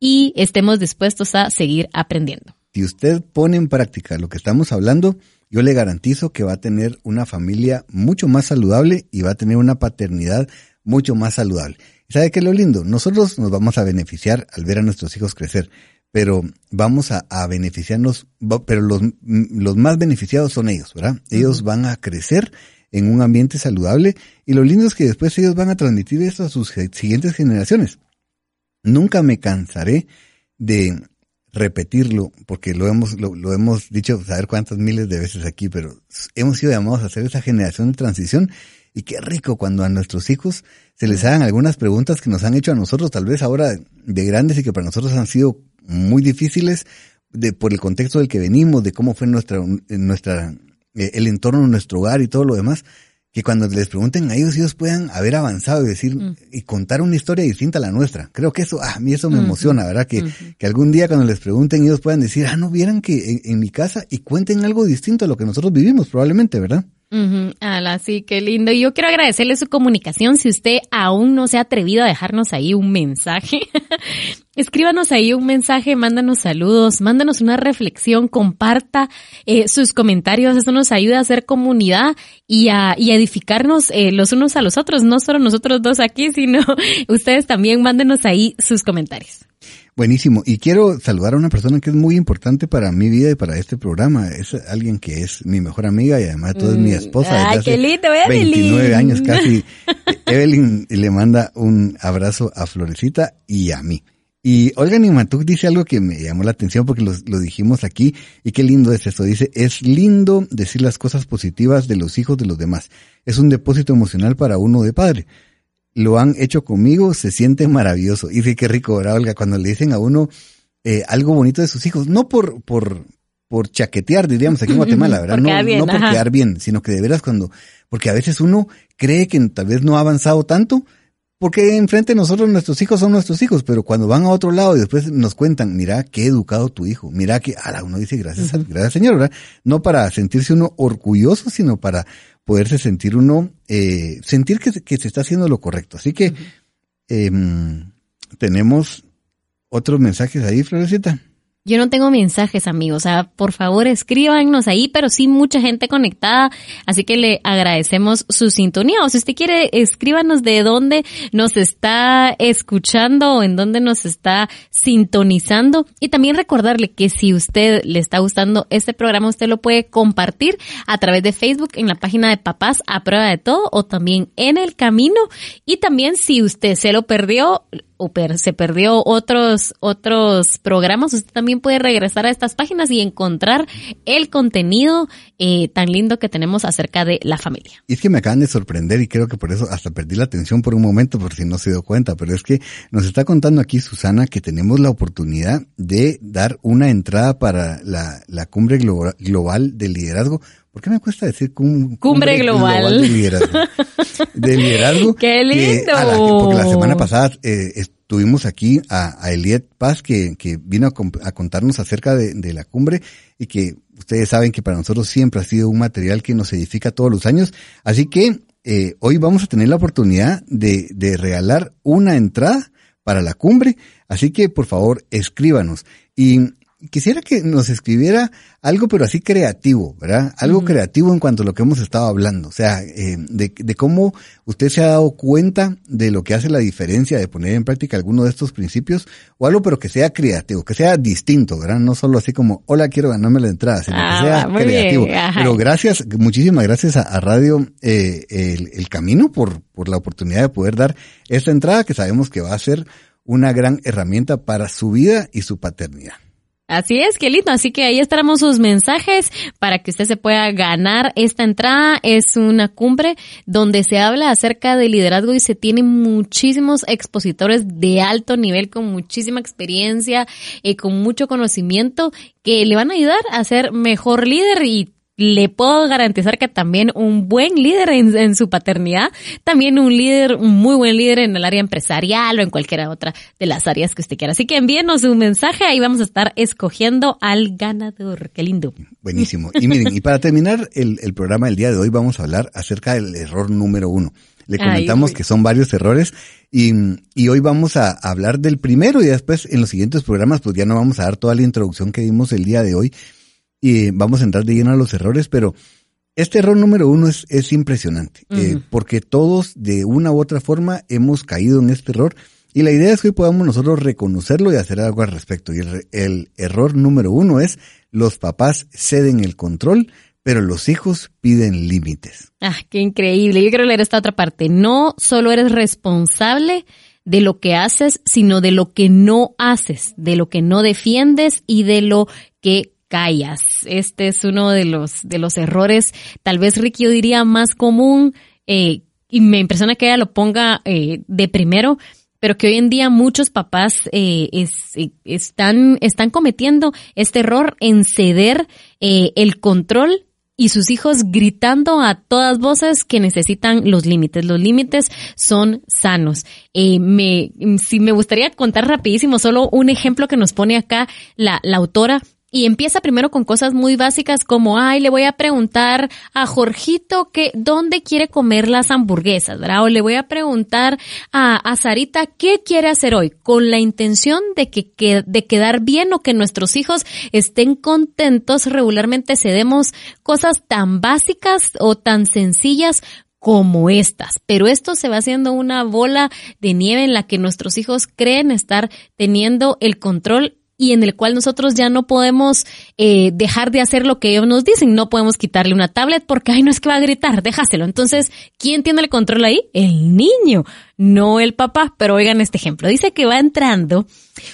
y estemos dispuestos a seguir aprendiendo. Si usted pone en práctica lo que estamos hablando, yo le garantizo que va a tener una familia mucho más saludable y va a tener una paternidad mucho más saludable. ¿Y sabe qué es lo lindo? Nosotros nos vamos a beneficiar al ver a nuestros hijos crecer, pero vamos a, beneficiarnos, pero los, los, más beneficiados son ellos, ¿verdad? Ellos van a crecer en un ambiente saludable y lo lindo es que después ellos van a transmitir eso a sus siguientes generaciones. Nunca me cansaré de repetirlo, porque lo hemos, lo, lo, hemos dicho saber cuántas miles de veces aquí, pero hemos sido llamados a hacer esa generación de transición y qué rico cuando a nuestros hijos se les hagan algunas preguntas que nos han hecho a nosotros, tal vez ahora de grandes y que para nosotros han sido muy difíciles de, por el contexto del que venimos, de cómo fue nuestra, nuestra, eh, el entorno de nuestro hogar y todo lo demás que cuando les pregunten a ellos, ellos puedan haber avanzado y decir, mm. y contar una historia distinta a la nuestra. Creo que eso, ah, a mí eso me emociona, ¿verdad? Que, que algún día cuando les pregunten, ellos puedan decir, ah, no vieran que en, mi casa y cuenten algo distinto a lo que nosotros vivimos, probablemente, ¿verdad? Uh Ala, sí, qué lindo. Yo quiero agradecerle su comunicación. Si usted aún no se ha atrevido a dejarnos ahí un mensaje, escríbanos ahí un mensaje, mándanos saludos, mándanos una reflexión, comparta eh, sus comentarios. Eso nos ayuda a hacer comunidad y a, y edificarnos eh, los unos a los otros. No solo nosotros dos aquí, sino ustedes también mándenos ahí sus comentarios. Buenísimo. Y quiero saludar a una persona que es muy importante para mi vida y para este programa. Es alguien que es mi mejor amiga y además todo es mi mm. esposa. Ay, qué lindo, Evelyn. 29 años casi. Evelyn le manda un abrazo a Florecita y a mí. Y Olga Nimatuk dice algo que me llamó la atención porque lo, lo, dijimos aquí y qué lindo es eso. Dice, es lindo decir las cosas positivas de los hijos de los demás. Es un depósito emocional para uno de padre lo han hecho conmigo, se siente maravilloso. Y dice qué rico, ¿verdad, Olga? Cuando le dicen a uno eh, algo bonito de sus hijos, no por, por, por chaquetear, diríamos aquí en Guatemala, ¿verdad? no, no por quedar bien, sino que de veras cuando, porque a veces uno cree que tal vez no ha avanzado tanto, porque enfrente de nosotros nuestros hijos son nuestros hijos, pero cuando van a otro lado y después nos cuentan, mira qué educado tu hijo, mira que, ala, uno dice gracias, gracias Señor, ¿verdad? No para sentirse uno orgulloso, sino para poderse sentir uno, eh, sentir que, que, se está haciendo lo correcto. Así que em, tenemos otros mensajes ahí, Florecita. Yo no tengo mensajes, amigos. O sea, por favor, escríbanos ahí, pero sí mucha gente conectada. Así que le agradecemos su sintonía. O si usted quiere, escríbanos de dónde nos está escuchando o en dónde nos está sintonizando. Y también recordarle que si usted le está gustando este programa, usted lo puede compartir a través de Facebook en la página de Papás a prueba de todo o también en el camino. Y también si usted se lo perdió, o se perdió otros, otros programas, usted también puede regresar a estas páginas y encontrar el contenido eh, tan lindo que tenemos acerca de la familia. Y es que me acaban de sorprender y creo que por eso hasta perdí la atención por un momento por si no se dio cuenta, pero es que nos está contando aquí Susana que tenemos la oportunidad de dar una entrada para la, la cumbre global de liderazgo ¿Por qué me cuesta decir cumbre, global. de liderazgo? De liderazgo. ¡Qué lindo! porque la semana pasada eh, estuvimos aquí a, a Eliet Paz, que, que vino a, contarnos acerca de, de, la cumbre y que ustedes saben que para nosotros siempre ha sido un material que nos edifica todos los años. Así que eh, hoy vamos a tener la oportunidad de, de regalar una entrada para la cumbre. Así que por favor escríbanos. Y quisiera que nos escribiera algo, pero así creativo, ¿verdad? Algo creativo en cuanto a lo que hemos estado hablando. O sea, eh, de, de, cómo usted se ha dado cuenta de lo que hace la diferencia de poner en práctica alguno de estos principios o algo, pero que sea creativo, que sea distinto, ¿verdad? No solo así como, hola, quiero ganarme la entrada, sino que ah, sea creativo. pero gracias, muchísimas gracias a, Radio eh, el, el Camino por, por la oportunidad de poder dar esta entrada que sabemos que va a ser una gran herramienta para su vida y su paternidad. Así es, qué lindo. Así que ahí estaremos sus mensajes para que usted se pueda ganar esta entrada. Es una cumbre donde se habla acerca de liderazgo y se tienen muchísimos expositores de alto nivel con muchísima experiencia y con mucho conocimiento que le van a ayudar a ser mejor líder y le puedo garantizar que también un buen líder en, su paternidad, también un líder, un muy buen líder en el área empresarial o en cualquiera otra de las áreas que usted quiera. Así que envíenos un mensaje, ahí vamos a estar escogiendo al ganador. Qué lindo. Buenísimo. Y miren, y para terminar el, el programa del día de hoy vamos a hablar acerca del error número uno. Le comentamos que son varios errores y, y, hoy vamos a hablar del primero y después en los siguientes programas pues ya no vamos a dar toda la introducción que dimos el día de hoy y vamos a entrar de lleno a los errores, pero este error número uno es, es impresionante eh, porque todos de una u otra forma hemos caído en este error y la idea es que hoy podamos nosotros reconocerlo y hacer algo al respecto. Y el, el error número uno es los papás ceden el control pero los hijos piden límites. Ah, qué increíble. Yo quiero leer esta otra parte. No solo eres responsable de lo que haces, sino de lo que no haces, de lo que no defiendes y de lo que callas. Este es uno de los, de los errores, tal vez Ricky yo diría más común, eh, y me impresiona que ella lo ponga eh, de primero, pero que hoy en día muchos papás eh, están, están cometiendo este error en ceder el control y sus hijos gritando a todas voces que necesitan los límites. Los límites son sanos. Eh, me, si me gustaría contar rapidísimo solo un ejemplo que nos pone acá la, la autora y empieza primero con cosas muy básicas como, ay, le voy a preguntar a Jorgito que dónde quiere comer las hamburguesas, ¿verdad? O le voy a preguntar a, a Sarita qué quiere hacer hoy, con la intención de que, que, de quedar bien o que nuestros hijos estén contentos. Regularmente cedemos cosas tan básicas o tan sencillas como estas. Pero esto se va haciendo una bola de nieve en la que nuestros hijos creen estar teniendo el control y en el cual nosotros ya no podemos eh, dejar de hacer lo que ellos nos dicen. No podemos quitarle una tablet porque, ay, no es que va a gritar, déjaselo. Entonces, ¿quién tiene el control ahí? El niño, no el papá. Pero oigan este ejemplo. Dice que va entrando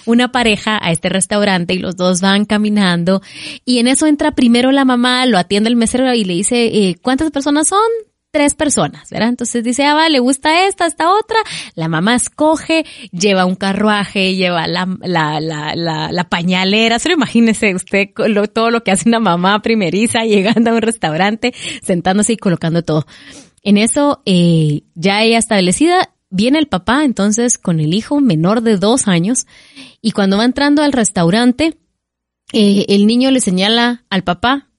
una pareja a este restaurante y los dos van caminando y en eso entra primero la mamá, lo atiende el mesero y le dice, eh, ¿cuántas personas son? Tres personas, ¿verdad? Entonces dice, ah, va, le gusta esta, esta otra. La mamá escoge, lleva un carruaje, lleva la, la, la, la, pañalera. Solo imagínese usted todo lo que hace una mamá primeriza llegando a un restaurante, sentándose y colocando todo. En eso, eh, ya ella establecida, viene el papá entonces con el hijo menor de dos años y cuando va entrando al restaurante, eh, el niño le señala al papá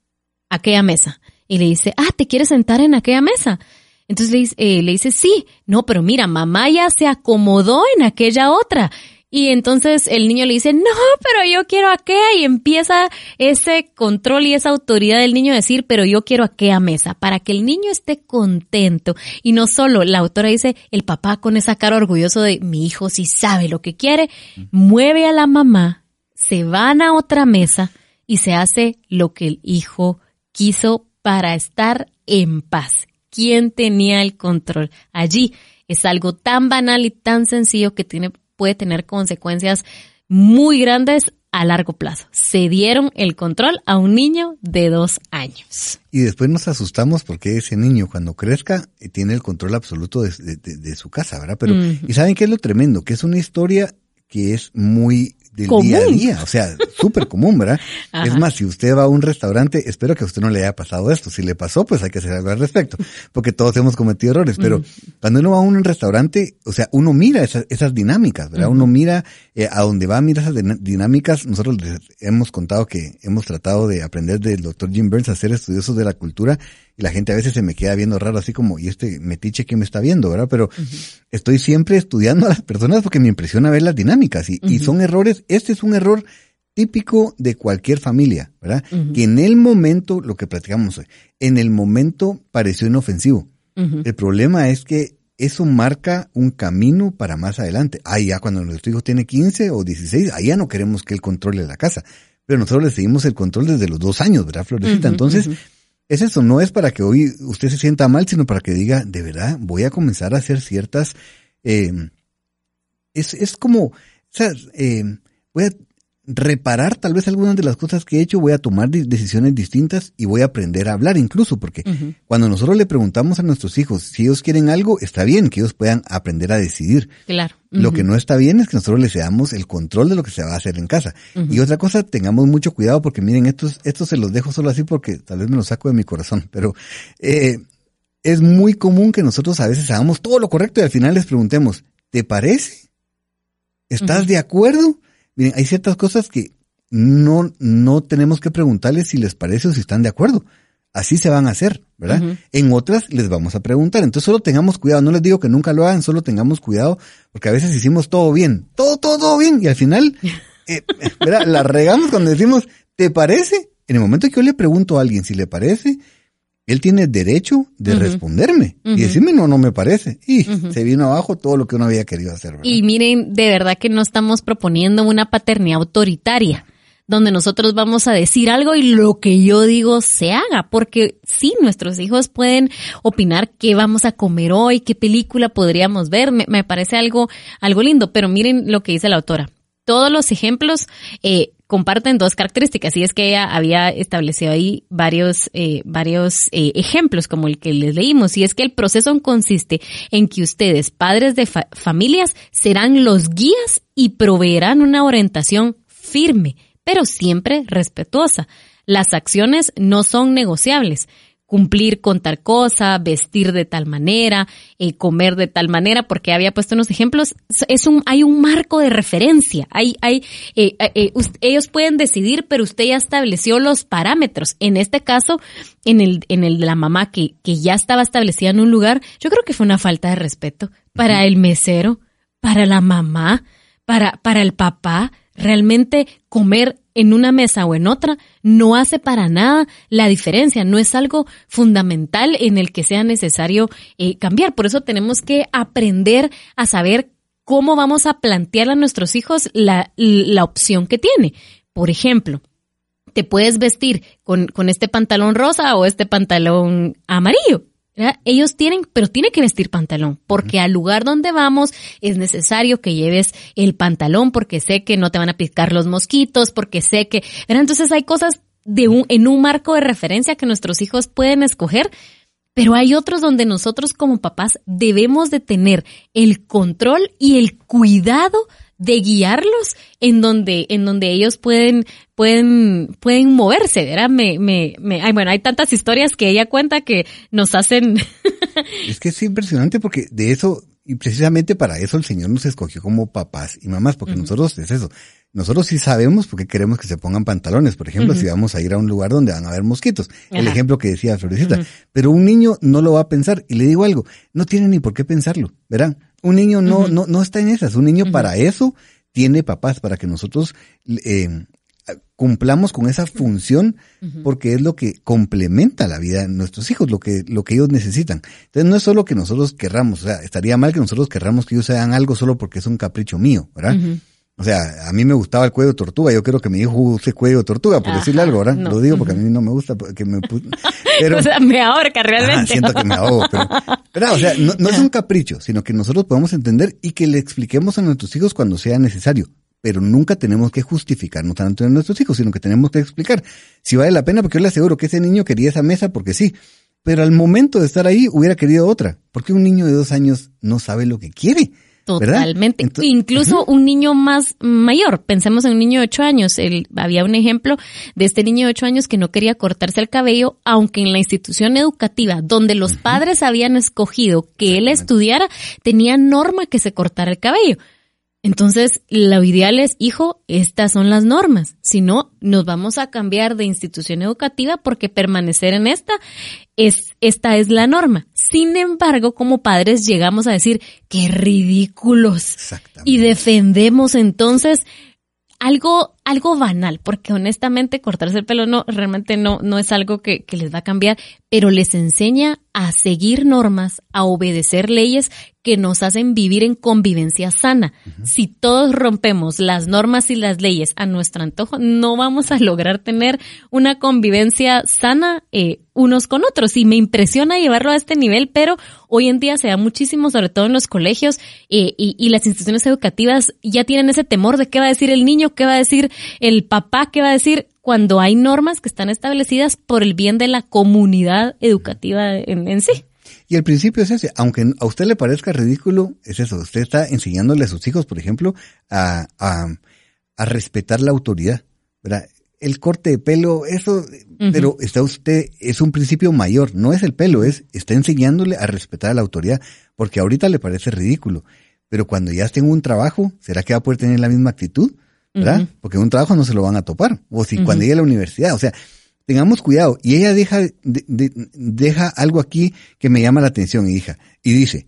aquella mesa y le dice, ah, ¿te quieres sentar en aquella mesa? Entonces le, dice, eh, le dice, sí, no, pero mira, mamá ya se acomodó en aquella otra. Y entonces el niño le dice, no, pero yo quiero aquella. Y empieza ese control y esa autoridad del niño a decir, pero yo quiero aquella mesa, para que el niño esté contento. Y no solo, la autora dice, el papá con esa cara orgulloso de mi hijo si sabe lo que quiere, mueve a la mamá, se van a otra mesa y se hace lo que el hijo quiso para estar en paz. ¿Quién tenía el control? Allí es algo tan banal y tan sencillo que tiene, puede tener consecuencias muy grandes a largo plazo. Se dieron el control a un niño de dos años. Y después nos asustamos porque ese niño cuando crezca eh, tiene el control absoluto de, su casa, ¿verdad? Pero, ¿y saben qué es lo tremendo? Que es una historia que es muy del día a día, o sea, súper común, ¿verdad? Es más, si usted va a un restaurante, espero que a usted no le haya pasado esto. Si le pasó, pues hay que hacer algo al respecto, porque todos hemos cometido errores. Pero cuando uno va a un restaurante, o sea, uno mira esas, esas dinámicas, ¿verdad? Uno mira eh, a donde va, mira esas dinámicas. Nosotros les hemos contado que hemos tratado de aprender del doctor Jim Burns a ser estudiosos de la cultura y la gente a veces se me queda viendo raro así como, y este metiche que me está viendo, ¿verdad? Pero estoy siempre estudiando a las personas porque me impresiona ver las dinámicas y, y son errores, este es un error típico de cualquier familia, ¿verdad? Que en el momento, lo que platicamos hoy, en el momento pareció inofensivo. El problema es que eso marca un camino para más adelante. Ahí ya cuando nuestro hijo tiene 15 o 16, ahí ya no queremos que él controle la casa. Pero nosotros le seguimos el control desde los dos años, ¿verdad, Florecita? Entonces, es eso, no es para que hoy usted se sienta mal, sino para que diga, de verdad, voy a comenzar a hacer ciertas... Eh, es, es como, o sea, eh, voy a, reparar tal vez algunas de las cosas que he hecho, voy a tomar decisiones distintas y voy a aprender a hablar incluso, porque cuando nosotros le preguntamos a nuestros hijos si ellos quieren algo, está bien que ellos puedan aprender a decidir. Claro. Lo que no está bien es que nosotros les damos el control de lo que se va a hacer en casa. Y otra cosa, tengamos mucho cuidado porque miren, estos, estos se los dejo solo así porque tal vez me los saco de mi corazón, pero eh, es muy común que nosotros a veces hagamos todo lo correcto y al final les preguntemos, ¿te parece? ¿Estás de acuerdo? Miren, hay ciertas cosas que no, no tenemos que preguntarles si les parece o si están de acuerdo. Así se van a hacer, ¿verdad? En otras les vamos a preguntar. Entonces solo tengamos cuidado. No les digo que nunca lo hagan, solo tengamos cuidado porque a veces hicimos todo bien. Todo, todo, todo bien. Y al final, eh, ¿verdad? La regamos cuando decimos, ¿te parece? En el momento que yo le pregunto a alguien si le parece, él tiene derecho de responderme y decirme no, no me parece. Y se vino abajo todo lo que uno había querido hacer. Y miren, de verdad que no estamos proponiendo una paternidad autoritaria donde nosotros vamos a decir algo y lo que yo digo se haga, porque sí, nuestros hijos pueden opinar qué vamos a comer hoy, qué película podríamos ver, me, me parece algo, algo lindo, pero miren lo que dice la autora. Todos los ejemplos eh, comparten dos características y es que ella había establecido ahí varios, eh, varios eh, ejemplos como el que les leímos y es que el proceso consiste en que ustedes, padres de familias, serán los guías y proveerán una orientación firme, pero siempre respetuosa. Las acciones no son negociables cumplir con tal cosa, vestir de tal manera, eh, comer de tal manera, porque había puesto unos ejemplos, es un, hay un marco de referencia, hay, hay, eh, eh, ellos pueden decidir, pero usted ya estableció los parámetros. En este caso, en el, en el de la mamá que, que ya estaba establecida en un lugar, yo creo que fue una falta de respeto para el mesero, para la mamá, para, para el papá, realmente comer en una mesa o en otra no hace para nada la diferencia, no es algo fundamental en el que sea necesario eh, cambiar. Por eso tenemos que aprender a saber cómo vamos a plantear a nuestros hijos la, opción que tiene. Por ejemplo, te puedes vestir con este pantalón rosa o este pantalón amarillo. Ellos tienen, pero tiene que vestir pantalón, porque al lugar donde vamos es necesario que lleves el pantalón, porque sé que no te van a picar los mosquitos, porque sé que, entonces hay cosas de un, en un marco de referencia que nuestros hijos pueden escoger, pero hay otros donde nosotros como papás debemos de tener el control y el cuidado de guiarlos en donde, en donde ellos pueden, pueden, pueden moverse, ¿verdad? Me, me, me, ay, bueno, hay tantas historias que ella cuenta que nos hacen. es que es impresionante porque de eso, y precisamente para eso el Señor nos escogió como papás y mamás, porque nosotros es eso. Nosotros sí sabemos por qué queremos que se pongan pantalones, por ejemplo, si vamos a ir a un lugar donde van a haber mosquitos. El ejemplo que decía Florecita. Pero un niño no lo va a pensar. Y le digo algo, no tiene ni por qué pensarlo, ¿verdad? Un niño no, no, no está en esas. Un niño para eso tiene papás, para que nosotros eh, cumplamos con esa función, porque es lo que complementa la vida de nuestros hijos, lo que, lo que ellos necesitan. Entonces no es solo que nosotros querramos, o sea, estaría mal que nosotros querramos que ellos hagan algo solo porque es un capricho mío, ¿verdad? O sea, a mí me gustaba el cuello de tortuga. Yo quiero que mi hijo use cuello de tortuga, por decirle algo, ¿verdad? Lo digo porque a mí no me gusta que me... Pero, o sea, me ahorca realmente. siento que me ahogo, pero... o sea, no, es un capricho, sino que nosotros podemos entender y que le expliquemos a nuestros hijos cuando sea necesario. Pero nunca tenemos que justificarnos tanto en nuestros hijos, sino que tenemos que explicar si vale la pena, porque yo le aseguro que ese niño quería esa mesa porque sí. Pero al momento de estar ahí hubiera querido otra. Porque un niño de dos años no sabe lo que quiere. Totalmente. Incluso un niño más mayor, pensemos en un niño de ocho años. El, había un ejemplo de este niño de ocho años que no quería cortarse el cabello, aunque en la institución educativa donde los padres habían escogido que él estudiara, tenía norma que se cortara el cabello. Entonces, lo ideal es, hijo, estas son las normas. Si no, nos vamos a cambiar de institución educativa porque permanecer en esta es, esta es la norma. Sin embargo, como padres llegamos a decir, qué ridículos. Y defendemos entonces algo, algo banal, porque honestamente cortarse el pelo no, realmente no, no es algo que, que les va a cambiar, pero les enseña a seguir normas, a obedecer leyes que nos hacen vivir en convivencia sana. Si todos rompemos las normas y las leyes a nuestro antojo, no vamos a lograr tener una convivencia sana eh, unos con otros. Y me impresiona llevarlo a este nivel, pero hoy en día se da muchísimo, sobre todo en los colegios eh, y, y, las instituciones educativas ya tienen ese temor de qué va a decir el niño, qué va a decir el papá que va a decir cuando hay normas que están establecidas por el bien de la comunidad educativa en, en sí. Y el principio es ese, aunque a usted le parezca ridículo, es eso, usted está enseñándole a sus hijos, por ejemplo, a, a, a respetar la autoridad, ¿verdad? El corte de pelo, eso, pero está usted, es un principio mayor, no es el pelo, es, está enseñándole a respetar a la autoridad, porque ahorita le parece ridículo, pero cuando ya esté en un trabajo, ¿será que va a poder tener la misma actitud? ¿Verdad? Porque un trabajo no se lo van a topar, o si cuando llegue a la universidad, o sea, tengamos cuidado. Y ella deja, deja algo aquí que me llama la atención, hija, y dice,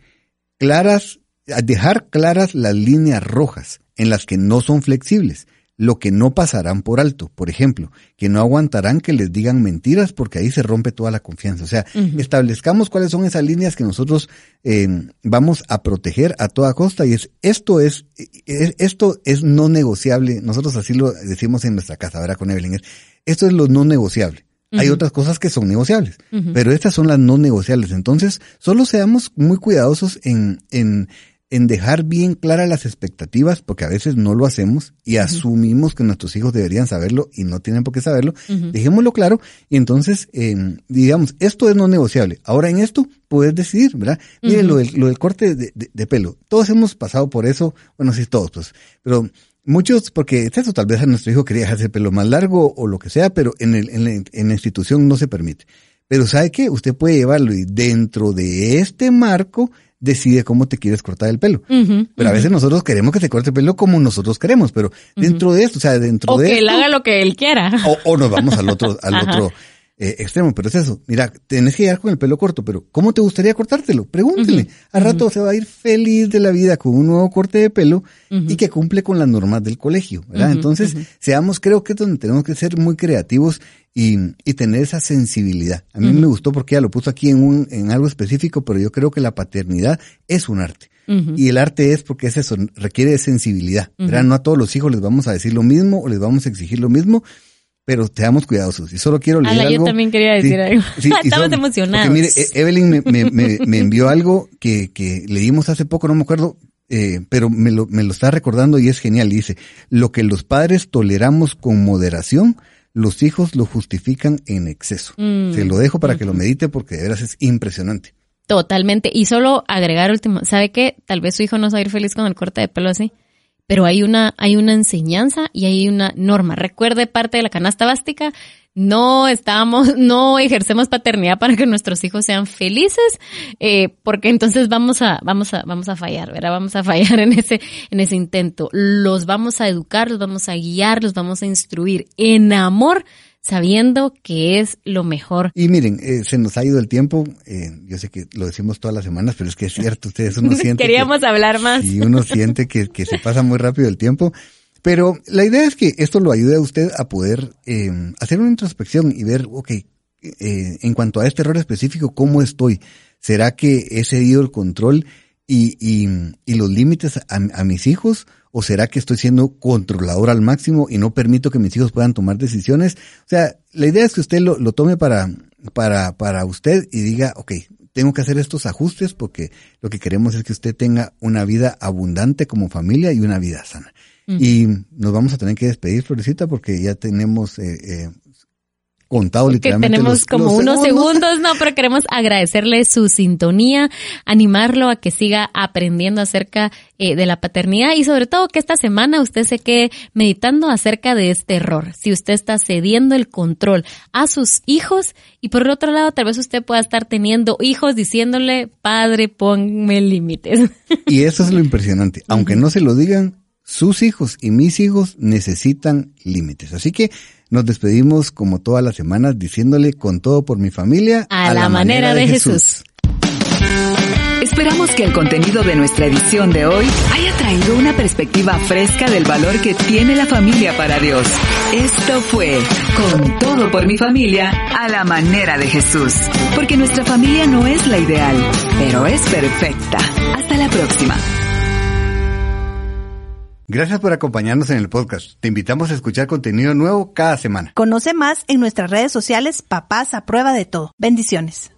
claras, dejar claras las líneas rojas en las que no son flexibles, lo que no pasarán por alto, por ejemplo, que no aguantarán que les digan mentiras porque ahí se rompe toda la confianza. O sea, establezcamos cuáles son esas líneas que nosotros eh, vamos a proteger a toda costa y es esto es, es, esto es no negociable. Nosotros así lo decimos en nuestra casa, ahora con Evelyn. Esto es lo no negociable. Hay otras cosas que son negociables, pero estas son las no negociables. Entonces, solo seamos muy cuidadosos en, en, en dejar bien claras las expectativas, porque a veces no lo hacemos y asumimos que nuestros hijos deberían saberlo y no tienen por qué saberlo. Dejémoslo claro y entonces, eh, digamos, esto es no negociable. Ahora en esto puedes decidir, ¿verdad? Mire, lo, del, lo del corte de, de, de, pelo. Todos hemos pasado por eso, bueno, sí, todos, pues, pero Muchos, porque es eso, tal vez a nuestro hijo quería dejarse el pelo más largo o lo que sea, pero en, el, en, la, en la institución no se permite. Pero ¿sabe qué? Usted puede llevarlo y dentro de este marco decide cómo te quieres cortar el pelo. Uh -huh, pero a veces uh -huh. nosotros queremos que se corte el pelo como nosotros queremos, pero dentro uh -huh. de esto, o sea, dentro o de que esto, él haga lo que él quiera. O, o nos vamos al otro, al otro eh, extremo, pero es eso. Mira, tenés que llegar con el pelo corto, pero ¿cómo te gustaría cortártelo? Pregúntele. Al rato se va a ir feliz de la vida con un nuevo corte de pelo y que cumple con las normas del colegio, ¿verdad? Entonces, seamos, creo que es donde tenemos que ser muy creativos y, y tener esa sensibilidad. A mí me gustó porque ella lo puso aquí en un, en algo específico, pero yo creo que la paternidad es un arte. Y el arte es porque es eso, requiere de sensibilidad, ¿verdad? No a todos los hijos les vamos a decir lo mismo o les vamos a exigir lo mismo, pero seamos cuidadosos. Y solo quiero leer Ala, algo. yo también quería decir sí, algo. Sí, Estamos emocionados. Porque mire, e-, Evelyn me, me, me, me, envió algo que, que leímos hace poco, no me acuerdo, eh, pero me lo, me lo está recordando y es genial. Dice, lo que los padres toleramos con moderación, los hijos lo justifican en exceso. Mm. Se lo dejo para mm. que lo medite porque de veras es impresionante. Totalmente. Y solo agregar último, ¿sabe qué? Tal vez su hijo no se va a ir feliz con el corte de pelo así pero hay una, hay una enseñanza y hay una norma. Recuerde parte de la canasta básica, no estamos, no ejercemos paternidad para que nuestros hijos sean felices, eh, porque entonces vamos a, vamos a, vamos a fallar, ¿verdad? Vamos a fallar en ese, en ese intento. Los vamos a educar, los vamos a guiar, los vamos a instruir en amor, sabiendo que es lo mejor. Y miren, eh, se nos ha ido el tiempo, eh, yo sé que lo decimos todas las semanas, pero es que es cierto, ustedes uno siente Queríamos que, hablar más. Y uno siente que, que se pasa muy rápido el tiempo. Pero la idea es que esto lo ayude a usted a poder eh, hacer una introspección y ver, ok, eh, en cuanto a este error específico, ¿cómo estoy? ¿Será que he cedido el control y, y, y los límites a, a mis hijos? ¿O será que estoy siendo controlador al máximo y no permito que mis hijos puedan tomar decisiones? O sea, la idea es que usted lo, lo tome para, para, para usted y diga, ok, tengo que hacer estos ajustes porque lo que queremos es que usted tenga una vida abundante como familia y una vida sana. Uh -huh. Y nos vamos a tener que despedir, Florecita, porque ya tenemos eh, eh, contado literalmente. Que tenemos los, como los unos segundos. segundos, no, pero queremos agradecerle su sintonía, animarlo a que siga aprendiendo acerca eh, de la paternidad y sobre todo que esta semana usted se quede meditando acerca de este error. Si usted está cediendo el control a sus hijos y por el otro lado tal vez usted pueda estar teniendo hijos diciéndole, padre, ponme límites. Y eso es lo impresionante. Aunque no se lo digan, sus hijos y mis hijos necesitan límites. Así que nos despedimos como todas las semanas diciéndole con todo por mi familia a, a la, la, manera, manera de, de Jesús. Jesús. Esperamos que el contenido de nuestra edición de hoy haya traído una perspectiva fresca del valor que tiene la familia para Dios. Esto fue Con todo por mi familia a la manera de Jesús. Porque nuestra familia no es la ideal, pero es perfecta. Hasta la próxima. Gracias por acompañarnos en el podcast. Te invitamos a escuchar contenido nuevo cada semana. Conoce más en nuestras redes sociales Papás a prueba de todo. Bendiciones.